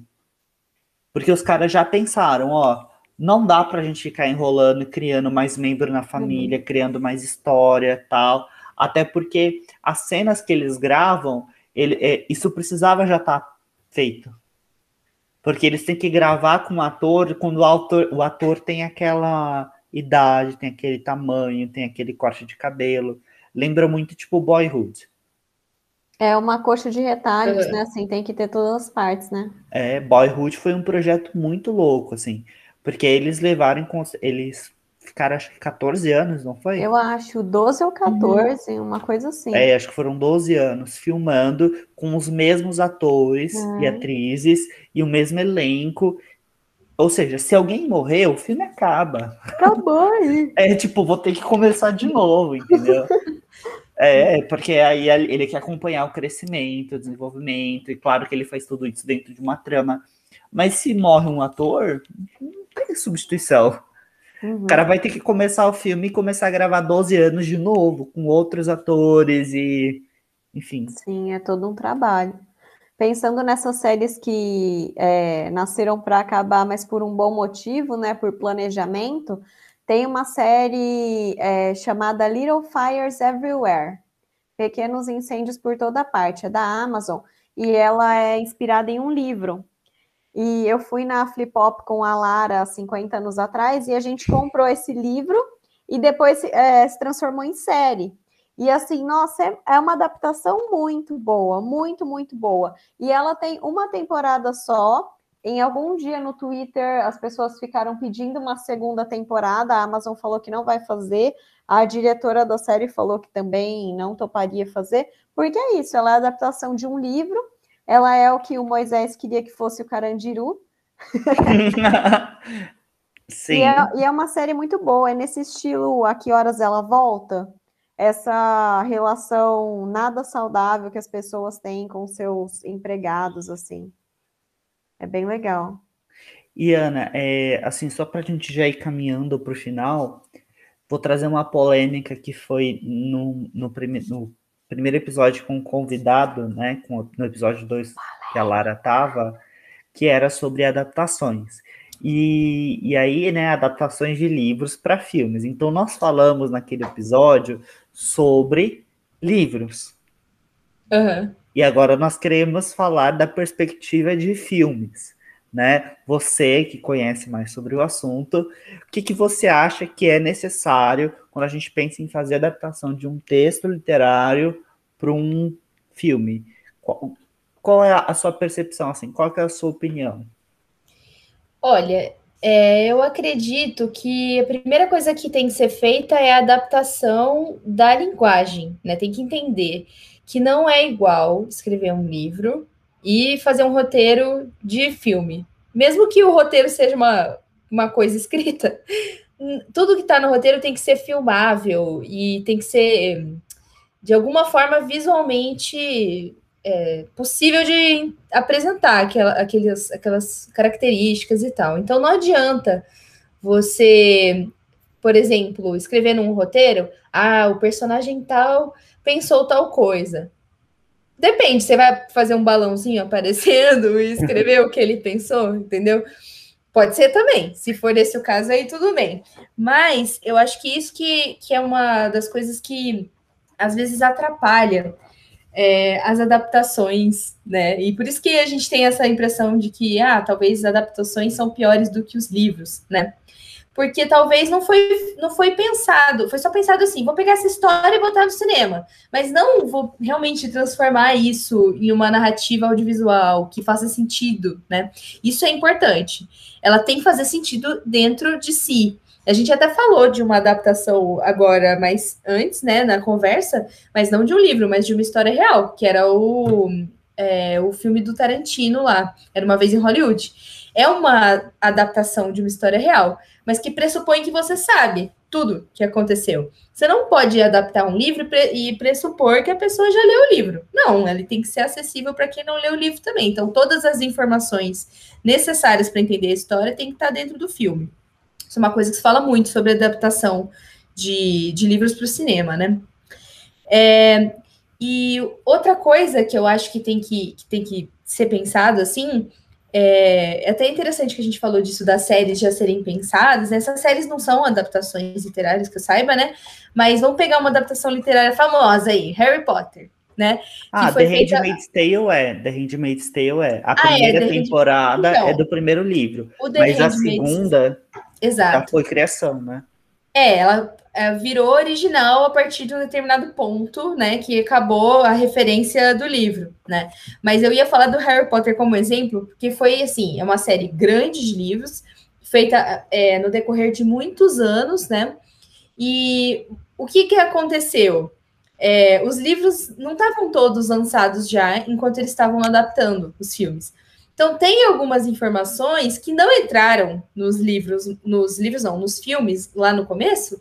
Porque os caras já pensaram, ó. Não dá pra gente ficar enrolando e criando mais membro na família, uhum. criando mais história tal. Até porque as cenas que eles gravam, ele, é, isso precisava já estar tá feito. Porque eles têm que gravar com o ator quando o, autor, o ator tem aquela idade, tem aquele tamanho, tem aquele corte de cabelo. Lembra muito, tipo, Boyhood. É uma coxa de retalhos, é. né? Assim, tem que ter todas as partes, né? É, Boyhood foi um projeto muito louco, assim. Porque eles levaram, eles ficaram acho que 14 anos, não foi? Eu acho, 12 ou 14, uhum. uma coisa assim. É, acho que foram 12 anos filmando com os mesmos atores é. e atrizes e o mesmo elenco. Ou seja, se alguém morrer, o filme acaba. Acabou aí. É tipo, vou ter que começar de novo, entendeu? É, porque aí ele quer acompanhar o crescimento, o desenvolvimento, e claro que ele faz tudo isso dentro de uma trama. Mas se morre um ator, não tem substituição. Uhum. O cara vai ter que começar o filme e começar a gravar 12 anos de novo, com outros atores e. Enfim. Sim, é todo um trabalho. Pensando nessas séries que é, nasceram para acabar, mas por um bom motivo, né? Por planejamento, tem uma série é, chamada Little Fires Everywhere Pequenos Incêndios por Toda Parte, é da Amazon, e ela é inspirada em um livro e eu fui na Flip Hop com a Lara 50 anos atrás e a gente comprou esse livro e depois é, se transformou em série. E assim, nossa, é, é uma adaptação muito boa, muito, muito boa. E ela tem uma temporada só. Em algum dia no Twitter, as pessoas ficaram pedindo uma segunda temporada. A Amazon falou que não vai fazer. A diretora da série falou que também não toparia fazer, porque é isso, ela é a adaptação de um livro ela é o que o Moisés queria que fosse o Carandiru. Sim. E é, e é, uma série muito boa, é nesse estilo A Que Horas Ela Volta? Essa relação nada saudável que as pessoas têm com seus empregados, assim. É bem legal. E Ana, é, assim, só para a gente já ir caminhando para o final, vou trazer uma polêmica que foi no, no, prime, no primeiro episódio com um convidado, né, com, no episódio 2 que a Lara tava, que era sobre adaptações. E, e aí, né, adaptações de livros para filmes. Então, nós falamos naquele episódio sobre livros. Uhum. E agora nós queremos falar da perspectiva de filmes, né? Você que conhece mais sobre o assunto, o que, que você acha que é necessário quando a gente pensa em fazer adaptação de um texto literário para um filme? Qual, qual, é a sua percepção, assim? Qual é a sua opinião? Olha, é, eu acredito que a primeira coisa que tem que ser feita é a adaptação da linguagem, né? Tem que entender que não é igual escrever um livro e fazer um roteiro de filme. Mesmo que o roteiro seja uma, uma coisa escrita, tudo que está no roteiro tem que ser filmável e tem que ser, de alguma forma, visualmente é, possível de apresentar aquela, aquelas, aquelas características e tal. Então, não adianta você, por exemplo, escrever num roteiro, ah, o personagem tal pensou tal coisa. Depende, você vai fazer um balãozinho aparecendo e escrever o que ele pensou, entendeu? Pode ser também, se for esse o caso aí, tudo bem. Mas eu acho que isso que, que é uma das coisas que às vezes atrapalha é, as adaptações, né? E por isso que a gente tem essa impressão de que, ah, talvez as adaptações são piores do que os livros, né? Porque talvez não foi, não foi pensado, foi só pensado assim, vou pegar essa história e botar no cinema, mas não vou realmente transformar isso em uma narrativa audiovisual que faça sentido, né? Isso é importante ela tem que fazer sentido dentro de si. A gente até falou de uma adaptação agora, mais antes, né, na conversa, mas não de um livro, mas de uma história real, que era o, é, o filme do Tarantino lá, Era Uma Vez em Hollywood. É uma adaptação de uma história real, mas que pressupõe que você sabe tudo que aconteceu. Você não pode adaptar um livro e pressupor que a pessoa já leu o livro. Não, ele tem que ser acessível para quem não leu o livro também. Então, todas as informações necessárias para entender a história tem que estar tá dentro do filme. Isso é uma coisa que se fala muito sobre adaptação de, de livros para o cinema, né? É, e outra coisa que eu acho que tem que, que tem que ser pensado assim é, é, até interessante que a gente falou disso das séries já serem pensadas. Né? Essas séries não são adaptações literárias, que eu saiba, né? Mas vamos pegar uma adaptação literária famosa aí, Harry Potter, né? Ah, The feita... Handmaid's Tale é. The Handmaid's Tale é. A primeira ah, é, temporada então, é do primeiro livro. mas a segunda Exato. já foi criação, né? É, ela é, virou original a partir de um determinado ponto, né? Que acabou a referência do livro, né? Mas eu ia falar do Harry Potter como exemplo, porque foi assim, é uma série grande de livros, feita é, no decorrer de muitos anos, né? E o que, que aconteceu? É, os livros não estavam todos lançados já enquanto eles estavam adaptando os filmes. Então tem algumas informações que não entraram nos livros, nos livros não, nos filmes lá no começo,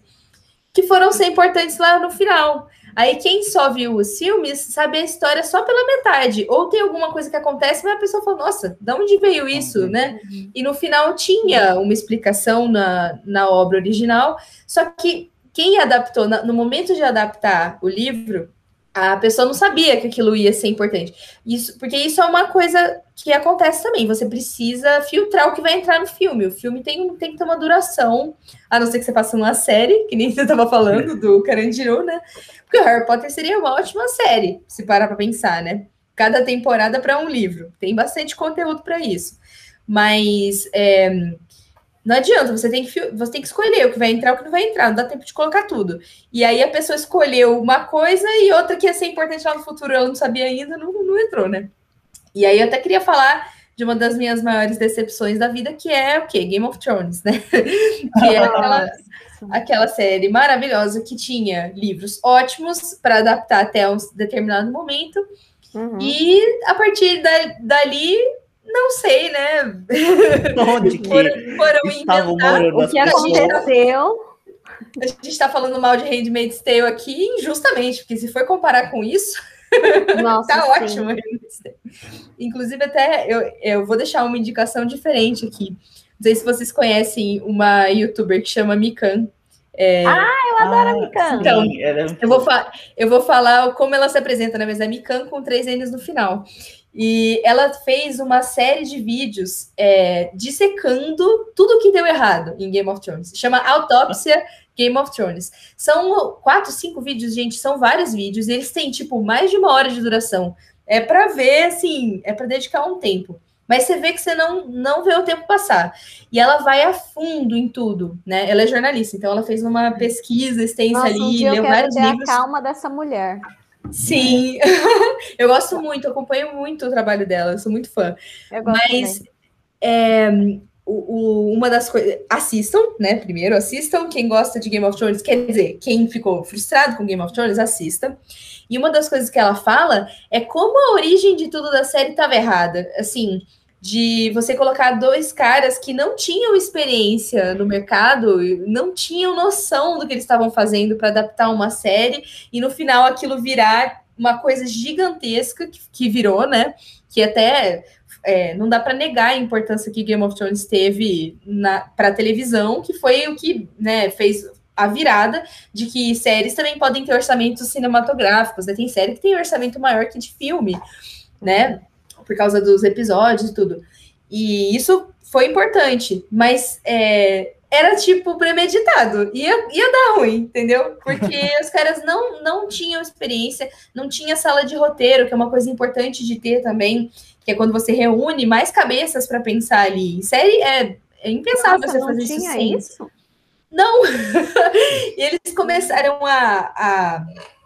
que foram ser importantes lá no final. Aí quem só viu os filmes sabe a história só pela metade. Ou tem alguma coisa que acontece, mas a pessoa fala, nossa, de onde veio isso, né? E no final tinha uma explicação na, na obra original, só que quem adaptou, no momento de adaptar o livro, a pessoa não sabia que aquilo ia ser importante. Isso, porque isso é uma coisa que acontece também. Você precisa filtrar o que vai entrar no filme. O filme tem, tem que ter uma duração, a não ser que você faça uma série, que nem você estava falando do Carandiru, né? Porque o Harry Potter seria uma ótima série, se parar para pensar, né? Cada temporada para um livro. Tem bastante conteúdo para isso. Mas é, não adianta, você tem, que, você tem que escolher o que vai entrar o que não vai entrar, não dá tempo de colocar tudo. E aí a pessoa escolheu uma coisa e outra que ia ser importante lá no futuro, ela não sabia ainda, não, não entrou, né? E aí eu até queria falar de uma das minhas maiores decepções da vida, que é o quê? Game of Thrones, né? que é aquela, aquela série maravilhosa que tinha livros ótimos para adaptar até um determinado momento. Uhum. E a partir da, dali não sei, né? Onde que foram, foram inventar o que aconteceu. A gente está falando mal de Handmaid's Tale aqui injustamente, porque se for comparar com isso, Nossa, tá sim. ótimo. Inclusive, até eu, eu vou deixar uma indicação diferente aqui. Não sei se vocês conhecem uma youtuber que chama Mikan. É... Ah, eu adoro ah, a Mikan. Então, é eu, vou eu vou falar como ela se apresenta, né? Mas é Mikan com três N's no final. E ela fez uma série de vídeos é, dissecando tudo que deu errado em Game of Thrones. Chama Autópsia Game of Thrones. São quatro, cinco vídeos, gente, são vários vídeos. E eles têm, tipo, mais de uma hora de duração. É para ver, assim, é para dedicar um tempo. Mas você vê que você não, não vê o tempo passar. E ela vai a fundo em tudo, né? Ela é jornalista, então ela fez uma pesquisa extensa Nossa, ali, um leu vários livros. a calma dessa mulher. Sim, eu gosto muito, acompanho muito o trabalho dela, sou muito fã. Mas é, o, o, uma das coisas. Assistam, né? Primeiro, assistam. Quem gosta de Game of Thrones, quer dizer, quem ficou frustrado com Game of Thrones, assista. E uma das coisas que ela fala é como a origem de tudo da série estava errada. Assim, de você colocar dois caras que não tinham experiência no mercado, não tinham noção do que eles estavam fazendo para adaptar uma série, e no final aquilo virar uma coisa gigantesca que, que virou, né? Que até é, não dá para negar a importância que Game of Thrones teve para a televisão, que foi o que né, fez a virada de que séries também podem ter orçamentos cinematográficos, né? Tem série que tem orçamento maior que de filme, né? por causa dos episódios e tudo. E isso foi importante, mas é, era tipo premeditado, ia, ia dar ruim, entendeu? Porque os caras não, não tinham experiência, não tinha sala de roteiro, que é uma coisa importante de ter também, que é quando você reúne mais cabeças para pensar ali. Série é, é impensável Nossa, você fazer isso sem. Isso? Não! e eles começaram a, a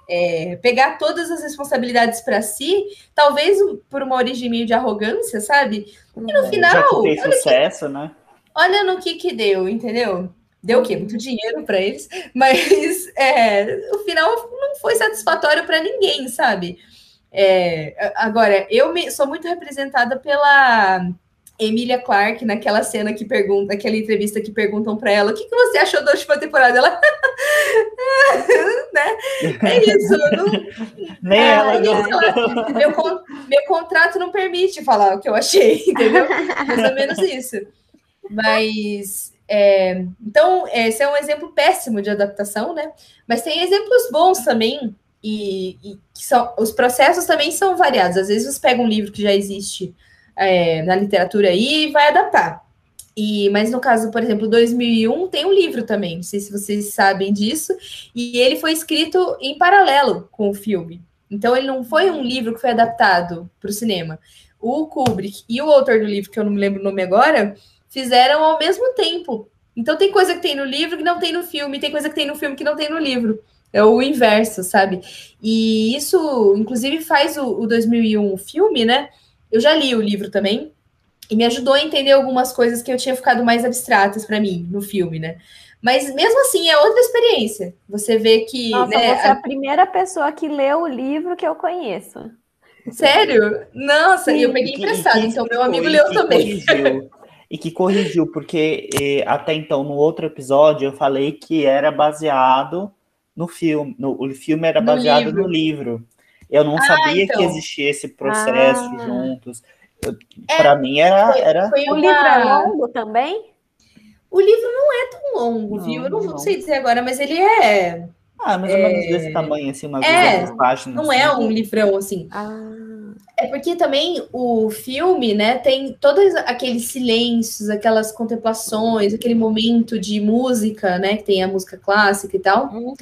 é, pegar todas as responsabilidades para si, talvez por uma origem meio de arrogância, sabe? E no é, final. Já que fez sucesso, que, né? Olha no que que deu, entendeu? Deu o quê? Muito dinheiro para eles, mas é, o final não foi satisfatório para ninguém, sabe? É, agora, eu me, sou muito representada pela Emilia Clarke, naquela cena que pergunta, aquela entrevista que perguntam para ela, o que, que você achou da última temporada? Ela. né? É isso. Não... Nem é, ela, não. ela meu, meu contrato não permite falar o que eu achei, entendeu? Mais ou menos isso. Mas. É, então, esse é um exemplo péssimo de adaptação, né? Mas tem exemplos bons também, e, e são, os processos também são variados. Às vezes você pega um livro que já existe é, na literatura aí e vai adaptar. E, mas no caso, por exemplo, 2001 tem um livro também, não sei se vocês sabem disso, e ele foi escrito em paralelo com o filme. Então ele não foi um livro que foi adaptado para o cinema. O Kubrick e o autor do livro, que eu não me lembro o nome agora, fizeram ao mesmo tempo. Então tem coisa que tem no livro que não tem no filme, tem coisa que tem no filme que não tem no livro. É o inverso, sabe? E isso, inclusive, faz o, o 2001 filme, né? Eu já li o livro também e me ajudou a entender algumas coisas que eu tinha ficado mais abstratas para mim no filme, né? Mas mesmo assim é outra experiência. Você vê que. Nossa, né, você é a primeira pessoa que leu o livro que eu conheço. Sério? Nossa, e eu peguei emprestado, então meu amigo leu também. Corrigiu, e que corrigiu, porque eh, até então, no outro episódio, eu falei que era baseado no filme. No, o filme era baseado no livro. No livro. Eu não ah, sabia então. que existia esse processo ah. juntos. É, Para mim era. Foi, era... Foi uma... O livro é longo também? O livro não é tão longo, não, viu? Eu não, não, sei dizer agora, mas ele é. Ah, mais ou menos é... desse tamanho, assim, umas é, páginas. Não é assim. é um livrão assim. Ah. É porque também o filme, né, tem todos aqueles silêncios, aquelas contemplações, aquele momento de música, né, que tem a música clássica e tal, uhum.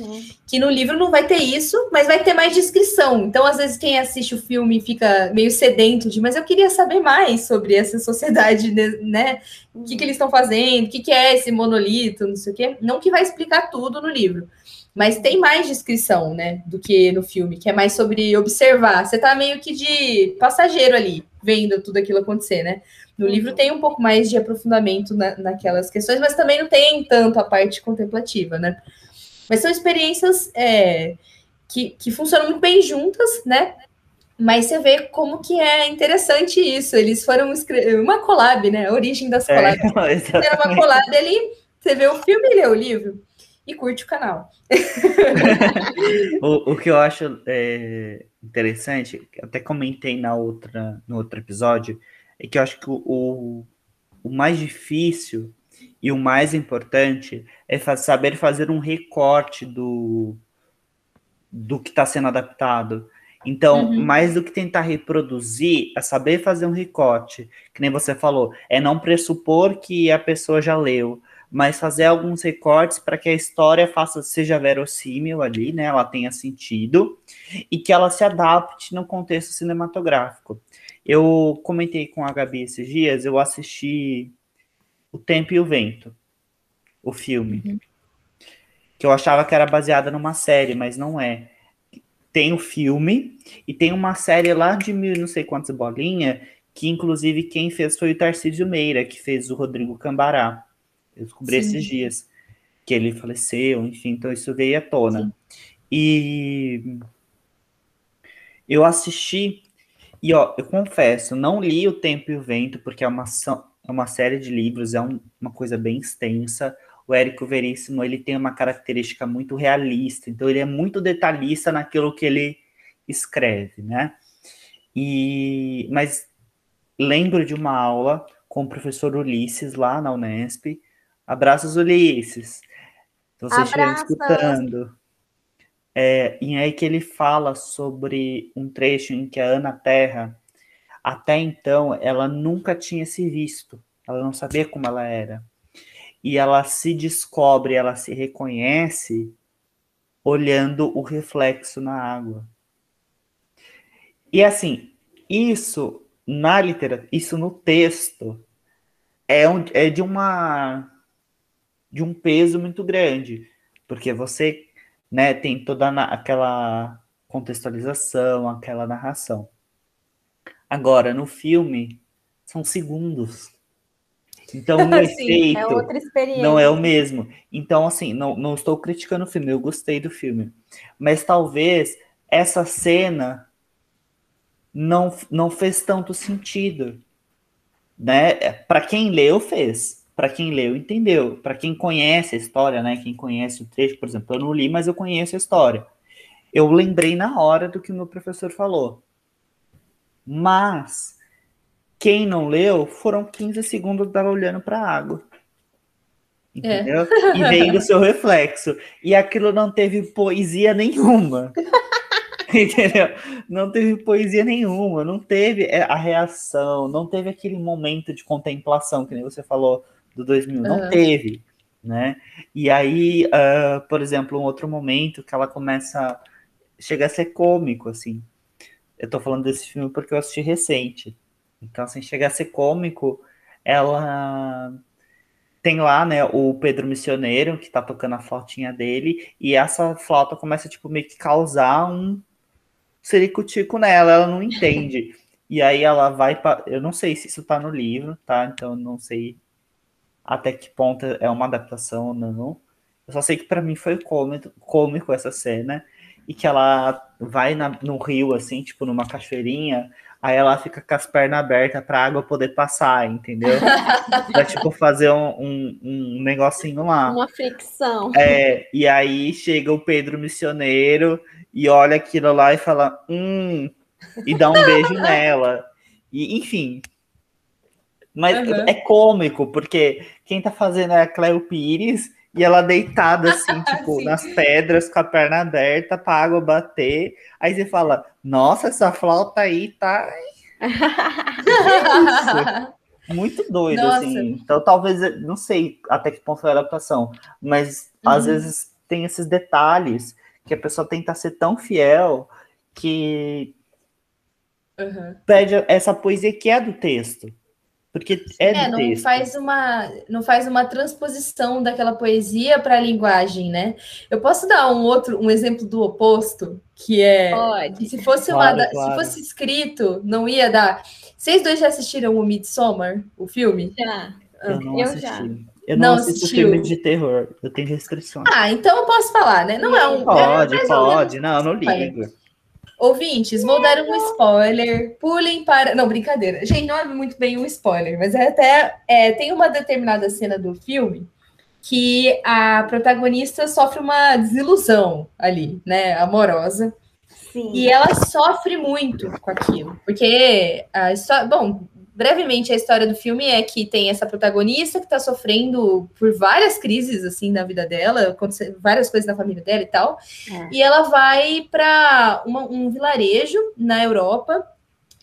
que no livro não vai ter isso, mas vai ter mais descrição. Então, às vezes, quem assiste o filme fica meio sedento de, mas eu queria saber mais sobre essa sociedade, né, o que, que eles estão fazendo, o que, que é esse monolito, não sei o quê. Não que vai explicar tudo no livro. Mas tem mais descrição, né, do que no filme, que é mais sobre observar. Você tá meio que de passageiro ali, vendo tudo aquilo acontecer, né? No uhum. livro tem um pouco mais de aprofundamento na, naquelas questões, mas também não tem tanto a parte contemplativa, né? Mas são experiências é, que, que funcionam muito bem juntas, né? Mas você vê como que é interessante isso. Eles foram escrever uma collab, né? A origem das collabs. É, Era uma collab ali, você vê o filme e lê o livro e curte o canal. o, o, que eu acho é, interessante, até comentei na outra, no outro episódio, é que eu acho que o, o, mais difícil e o mais importante é saber fazer um recorte do, do que está sendo adaptado. Então, uhum. mais do que tentar reproduzir, é saber fazer um recorte, que nem você falou, é não pressupor que a pessoa já leu, mas fazer alguns recortes para que a história faça seja verossímil ali, né? Ela tenha sentido e que ela se adapte no contexto cinematográfico. Eu comentei com a Gabi esses dias, eu assisti O Tempo e o Vento, o filme, uhum. que eu achava que era baseada numa série, mas não é. Tem o filme e tem uma série lá de mil não sei quantas bolinha, que inclusive quem fez foi o Tarcísio Meira, que fez o Rodrigo Cambará. Eu descobri Sim. esses dias que ele faleceu, enfim, então isso veio à tona. Sim. E eu assisti, e ó, eu confesso, não li O Tempo e o Vento, porque é uma, é uma série de livros, é um, uma coisa bem extensa. O Érico Veríssimo, ele tem uma característica muito realista, então ele é muito detalhista naquilo que ele escreve, né? E, mas lembro de uma aula com o professor Ulisses lá na Unesp, Abraços, Ulisses. Se você estiver escutando. É, e aí que ele fala sobre um trecho em que a Ana Terra, até então, ela nunca tinha se visto. Ela não sabia como ela era. E ela se descobre, ela se reconhece olhando o reflexo na água. E assim, isso na literatura, isso no texto é, um, é de uma de um peso muito grande, porque você né, tem toda aquela contextualização, aquela narração. Agora, no filme, são segundos. Então, o efeito é não é o mesmo. Então, assim, não, não estou criticando o filme, eu gostei do filme. Mas talvez essa cena não, não fez tanto sentido. né? Para quem leu, fez. Para quem leu, entendeu. Para quem conhece a história, né? Quem conhece o trecho, por exemplo, eu não li, mas eu conheço a história. Eu lembrei na hora do que o meu professor falou. Mas quem não leu, foram 15 segundos dela olhando para a água. É. Entendeu? É. E vendo o seu reflexo. E aquilo não teve poesia nenhuma. Entendeu? Não teve poesia nenhuma, não teve é, a reação, não teve aquele momento de contemplação, que nem você falou do 2000, não uhum. teve, né? E aí, uh, por exemplo, um outro momento que ela começa, chega a ser cômico, assim. Eu tô falando desse filme porque eu assisti recente. Então, assim, chega a ser cômico, ela tem lá, né, o Pedro Missioneiro, que tá tocando a flautinha dele, e essa flauta começa, tipo, meio que causar um sericutico nela, ela não entende. E aí ela vai para. Eu não sei se isso tá no livro, tá? Então não sei até que ponto é uma adaptação ou não. Eu só sei que para mim foi cômico, cômico essa cena. E que ela vai na, no rio, assim, tipo, numa cachoeirinha, aí ela fica com as pernas abertas pra água poder passar, entendeu? pra, tipo, fazer um, um, um, negocinho lá. Uma fricção. É, e aí chega o Pedro Missioneiro e olha aquilo lá e fala, hum, e dá um beijo nela. E, enfim. Mas uhum. é cômico, porque quem tá fazendo é a Cleo Pires e ela deitada assim, tipo, nas pedras, com a perna aberta pra água bater. Aí você fala, nossa, essa flauta aí tá. Muito doido, nossa. assim. Então, talvez, não sei até que ponto foi a adaptação, mas uhum. às vezes tem esses detalhes que a pessoa tenta ser tão fiel que uhum. pede essa poesia que é do texto. Porque é, é não texto. faz uma não faz uma transposição daquela poesia para a linguagem, né? Eu posso dar um outro um exemplo do oposto, que é Pode. se fosse claro, uma claro. se fosse escrito, não ia dar. Vocês dois já assistiram o Midsommar, o filme? Já. Eu, não eu já. Eu não, não assisto assistiu. filme de terror, eu tenho restrições. Ah, então eu posso falar, né? Não é um. Pode, é pode, não, não ligo. Ouvintes, vou dar um spoiler. Pulem para. Não, brincadeira. Gente, não é muito bem um spoiler, mas é até. É, tem uma determinada cena do filme que a protagonista sofre uma desilusão ali, né? Amorosa. Sim. E ela sofre muito com aquilo. Porque a história. Bom, brevemente, a história do filme é que tem essa protagonista que está sofrendo por várias crises, assim, na vida dela, várias coisas na família dela e tal. É. E ela vai para um vilarejo na Europa,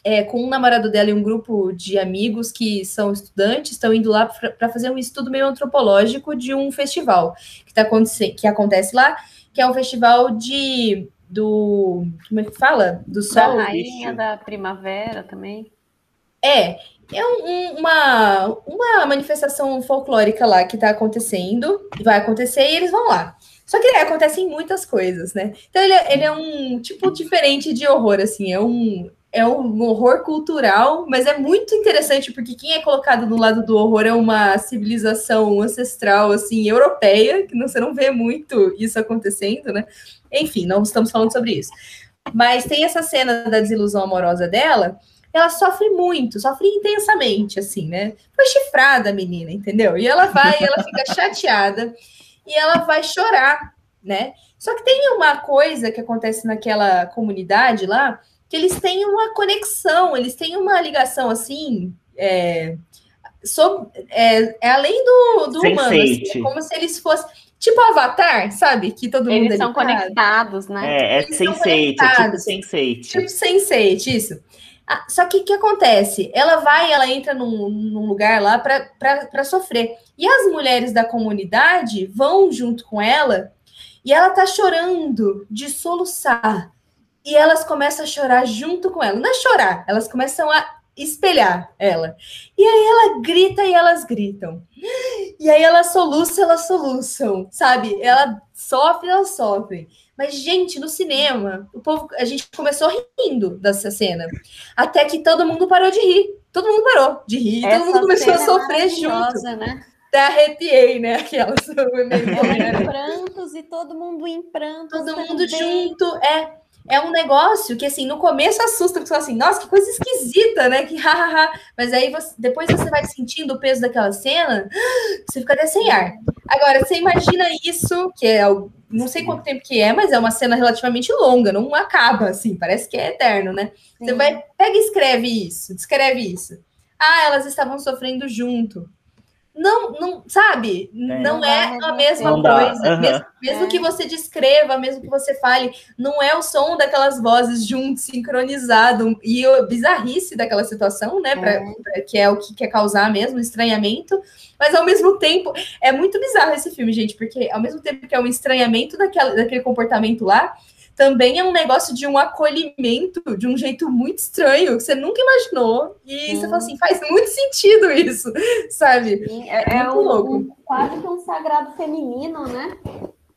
é, com um namorado dela e um grupo de amigos que são estudantes, estão indo lá para fazer um estudo meio antropológico de um festival que, tá acontecendo, que acontece lá, que é um festival de do como é que fala? Do sol. Da rainha da primavera também. É, é um, uma, uma manifestação folclórica lá que está acontecendo, vai acontecer e eles vão lá. Só que acontecem muitas coisas, né? Então ele, é, ele é um tipo diferente de horror, assim, é um, é um horror cultural, mas é muito interessante porque quem é colocado do lado do horror é uma civilização ancestral, assim, europeia, que você não vê muito isso acontecendo, né? Enfim, não estamos falando sobre isso. Mas tem essa cena da desilusão amorosa dela, ela sofre muito, sofre intensamente, assim, né? Foi chifrada a menina, entendeu? E ela vai, ela fica chateada e ela vai chorar, né? Só que tem uma coisa que acontece naquela comunidade lá, que eles têm uma conexão, eles têm uma ligação assim, é, é, é além do, do humano, assim, é como se eles fossem tipo Avatar, sabe? Que todo mundo eles são conectados, né? É, é Sense8, é tipo Sense8. Tipo Sense8, isso. Ah, só que o que acontece? Ela vai, ela entra num, num lugar lá para sofrer. E as mulheres da comunidade vão junto com ela e ela tá chorando de soluçar. E elas começam a chorar junto com ela. Não é chorar, elas começam a espelhar ela. E aí ela grita e elas gritam. E aí ela soluça, elas soluçam, sabe? Ela sofre, elas sofrem. Mas, gente, no cinema, o povo, a gente começou rindo dessa cena. Até que todo mundo parou de rir. Todo mundo parou de rir. Essa todo mundo começou a é sofrer junto. Né? Até arrepiei, né? Aquelas é, prantos e todo mundo em prantos. Todo mundo junto, é. é um negócio que, assim, no começo assusta, porque você fala assim, nossa, que coisa esquisita, né? Que hahaha. Mas aí você, depois você vai sentindo o peso daquela cena, você fica até sem ar. Agora, você imagina isso, que é não sei quanto tempo que é, mas é uma cena relativamente longa, não acaba, assim, parece que é eterno, né? Sim. Você vai, pega e escreve isso, descreve isso. Ah, elas estavam sofrendo junto não, não sabe, é. não é a mesma coisa. Uhum. Mesmo, mesmo é. que você descreva, mesmo que você fale, não é o som daquelas vozes juntos, sincronizado, e a bizarrice daquela situação, né? Pra, é. Pra, que é o que quer causar mesmo, estranhamento. Mas ao mesmo tempo, é muito bizarro esse filme, gente, porque ao mesmo tempo que é um estranhamento daquela, daquele comportamento lá, também é um negócio de um acolhimento de um jeito muito estranho, que você nunca imaginou. E você fala assim, faz muito sentido isso, sabe? Sim, é, é um, louco. Um, quase que um sagrado feminino, né?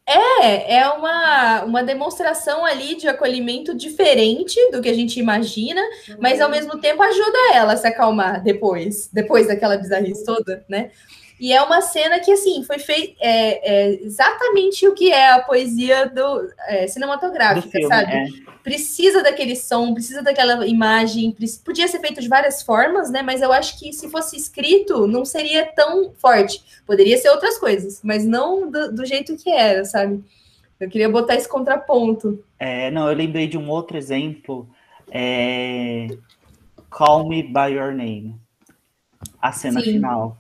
É, é uma, uma demonstração ali de acolhimento diferente do que a gente imagina, uhum. mas ao mesmo tempo ajuda ela a se acalmar depois, depois daquela bizarrice toda, né? E é uma cena que, assim, foi feita é, é exatamente o que é a poesia do é, cinematográfica, do filme, sabe? É. Precisa daquele som, precisa daquela imagem, podia ser feito de várias formas, né? Mas eu acho que se fosse escrito, não seria tão forte. Poderia ser outras coisas, mas não do, do jeito que era, sabe? Eu queria botar esse contraponto. É, não, eu lembrei de um outro exemplo. É... Call Me By Your Name. A cena Sim. final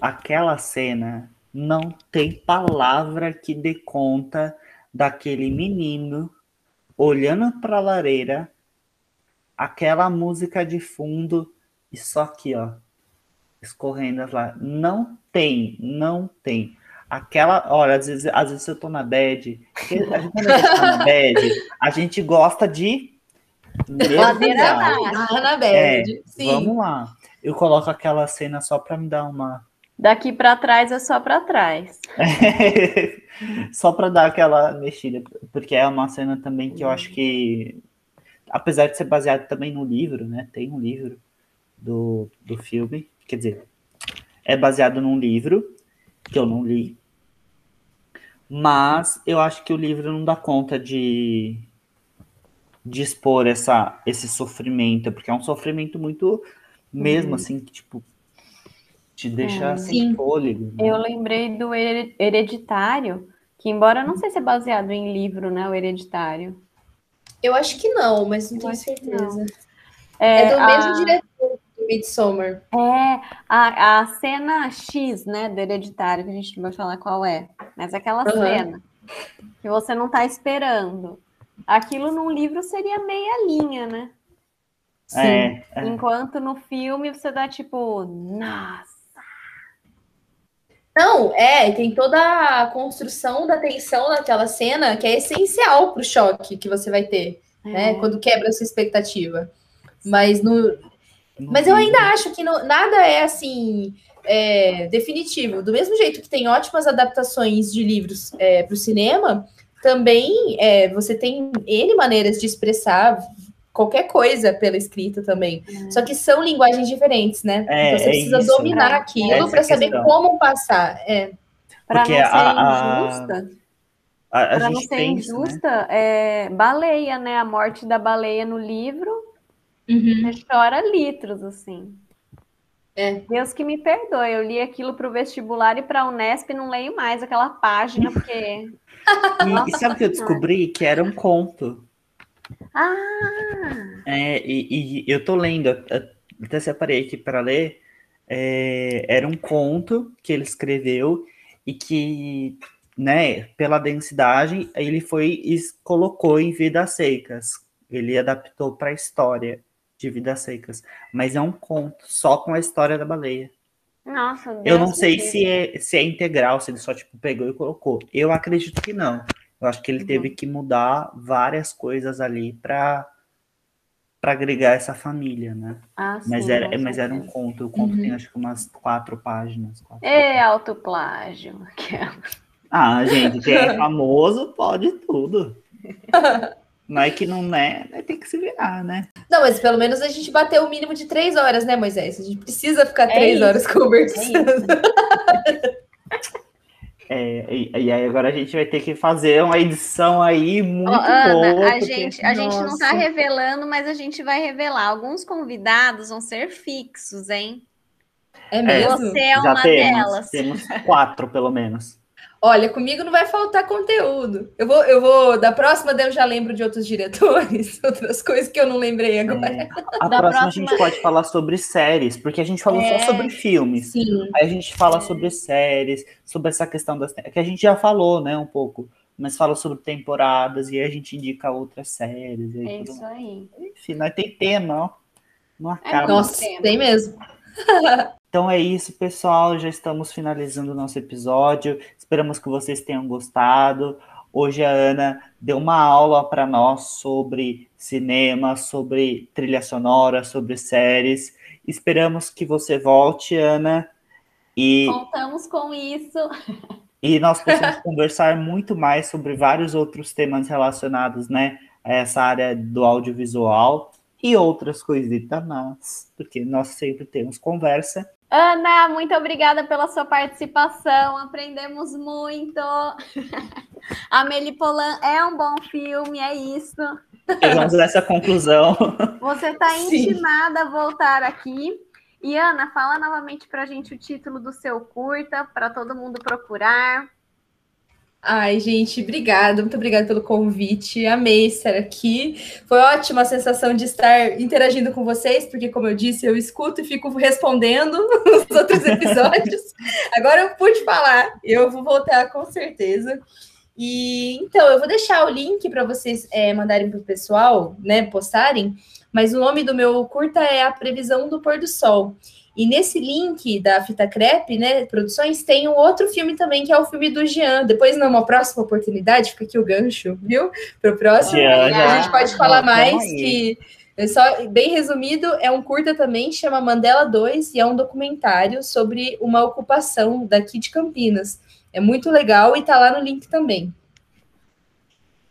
aquela cena não tem palavra que dê conta daquele menino olhando para a lareira, aquela música de fundo e só aqui, ó, escorrendo lá. Não tem, não tem. Aquela, olha, às vezes, às vezes eu tô na bed, a gente, quando a gente tá na bed, a gente gosta de Ladeira na bed. É, vamos lá. Eu coloco aquela cena só para me dar uma Daqui para trás é só para trás. só para dar aquela mexida, porque é uma cena também que eu acho que, apesar de ser baseado também no livro, né? Tem um livro do, do filme, quer dizer, é baseado num livro que eu não li, mas eu acho que o livro não dá conta de, de expor essa, esse sofrimento, porque é um sofrimento muito mesmo, uhum. assim, que, tipo, te deixa é, sem fôlego. Né? Eu lembrei do Hereditário, que embora não sei se é baseado em livro, né, o Hereditário. Eu acho que não, mas não eu tenho certeza. É, é, do a... mesmo diretor do Midsommar. É, a, a cena X, né, do Hereditário, que a gente não vai falar qual é, mas aquela uhum. cena que você não está esperando. Aquilo num livro seria meia linha, né? Sim. É, é. Enquanto no filme você dá tipo, nossa, não, é, tem toda a construção da tensão naquela cena que é essencial para o choque que você vai ter, né, é. né? Quando quebra a sua expectativa. Mas no. Mas eu ainda acho que no, nada é assim é, definitivo. Do mesmo jeito que tem ótimas adaptações de livros é, para o cinema, também é, você tem N maneiras de expressar qualquer coisa pela escrita também. É. Só que são linguagens diferentes, né? É, então você é precisa isso, dominar né? aquilo para saber como passar. É. Para não ser a, injusta. Para não ser pensa, injusta, né? é baleia, né? A morte da baleia no livro. Uhum. Você chora litros, assim. É. Deus que me perdoe, eu li aquilo para o vestibular e para a Unesp não leio mais aquela página, porque. e, e sabe o que eu descobri? Que era um conto. Ah! É, e, e eu tô lendo, até separei aqui para ler. É, era um conto que ele escreveu e que, né, pela densidade, ele foi e colocou em Vidas Secas. Ele adaptou para a história de Vidas Secas, mas é um conto só com a história da baleia. Nossa, Deus eu não sei se é, se é integral, se ele só tipo pegou e colocou. Eu acredito que não. Eu acho que ele uhum. teve que mudar várias coisas ali para para agregar essa família, né? Ah, mas sim, era, mas era um conto. O conto uhum. tem acho que umas quatro páginas. Quatro é autoplágio. Ah, gente, quem é famoso pode tudo. Não é que não é, tem que se virar, né? Não, mas pelo menos a gente bateu o mínimo de três horas, né, Moisés? A gente precisa ficar é três isso, horas conversando. É É, e, e, aí agora a gente vai ter que fazer uma edição aí muito oh, Ana, boa. A, porque, gente, a gente não está revelando, mas a gente vai revelar. Alguns convidados vão ser fixos, hein? É mesmo? Você é uma temos, delas. Temos quatro, pelo menos. Olha, comigo não vai faltar conteúdo. Eu vou, eu vou, da próxima eu já lembro de outros diretores, outras coisas que eu não lembrei agora. É, a próxima, próxima, a gente pode falar sobre séries, porque a gente falou é, só sobre filmes. Sim. Aí a gente fala é. sobre séries, sobre essa questão das que a gente já falou, né, um pouco, mas fala sobre temporadas e aí a gente indica outras séries. é isso aí. Enfim, nós tem tema, ó. Não é acaba. Nossa, tem mesmo. Então é isso, pessoal. Já estamos finalizando o nosso episódio. Esperamos que vocês tenham gostado. Hoje a Ana deu uma aula para nós sobre cinema, sobre trilha sonora, sobre séries. Esperamos que você volte, Ana. E contamos com isso. E nós possamos conversar muito mais sobre vários outros temas relacionados, né, a essa área do audiovisual e outras coisitas mais, porque nós sempre temos conversa Ana, muito obrigada pela sua participação. Aprendemos muito. Amélie Polan é um bom filme, é isso. Chegamos nessa conclusão. Você está intimada a voltar aqui. E Ana, fala novamente para a gente o título do seu curta, para todo mundo procurar. Ai, gente, obrigada, muito obrigada pelo convite. Amei estar aqui. Foi ótima a sensação de estar interagindo com vocês, porque, como eu disse, eu escuto e fico respondendo nos outros episódios. Agora eu pude falar, eu vou voltar com certeza. E então, eu vou deixar o link para vocês é, mandarem para o pessoal, né, postarem. Mas o nome do meu curta é A Previsão do Pôr do Sol. E nesse link da Fita Crepe, né, produções, tem um outro filme também, que é o filme do Jean. Depois, numa próxima oportunidade, fica aqui o gancho, viu? Para o próximo. A gente pode falar mais que... É só, bem resumido, é um curta também, chama Mandela 2, e é um documentário sobre uma ocupação daqui de Campinas. É muito legal e tá lá no link também.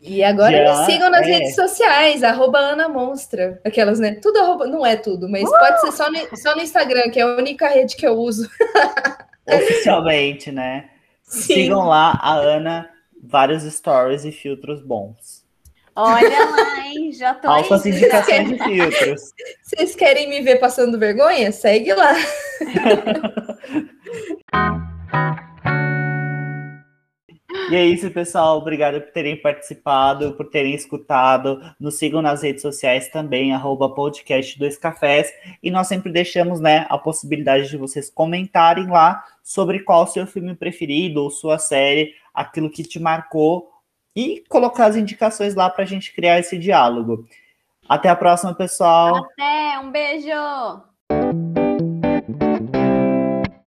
E agora Já, me sigam nas é. redes sociais, arroba Ana Monstra. Aquelas, né? Tudo arroba, não é tudo, mas uh! pode ser só no, só no Instagram, que é a única rede que eu uso. Oficialmente, né? Sim. Sigam lá a Ana, vários stories e filtros bons. Olha lá, hein? Já tô Altas indicações de filtros. Vocês querem me ver passando vergonha? Segue lá. E é isso, pessoal. Obrigado por terem participado, por terem escutado. Nos sigam nas redes sociais também, arroba podcast dois cafés. E nós sempre deixamos né, a possibilidade de vocês comentarem lá sobre qual o seu filme preferido ou sua série, aquilo que te marcou, e colocar as indicações lá para a gente criar esse diálogo. Até a próxima, pessoal. Até, um beijo!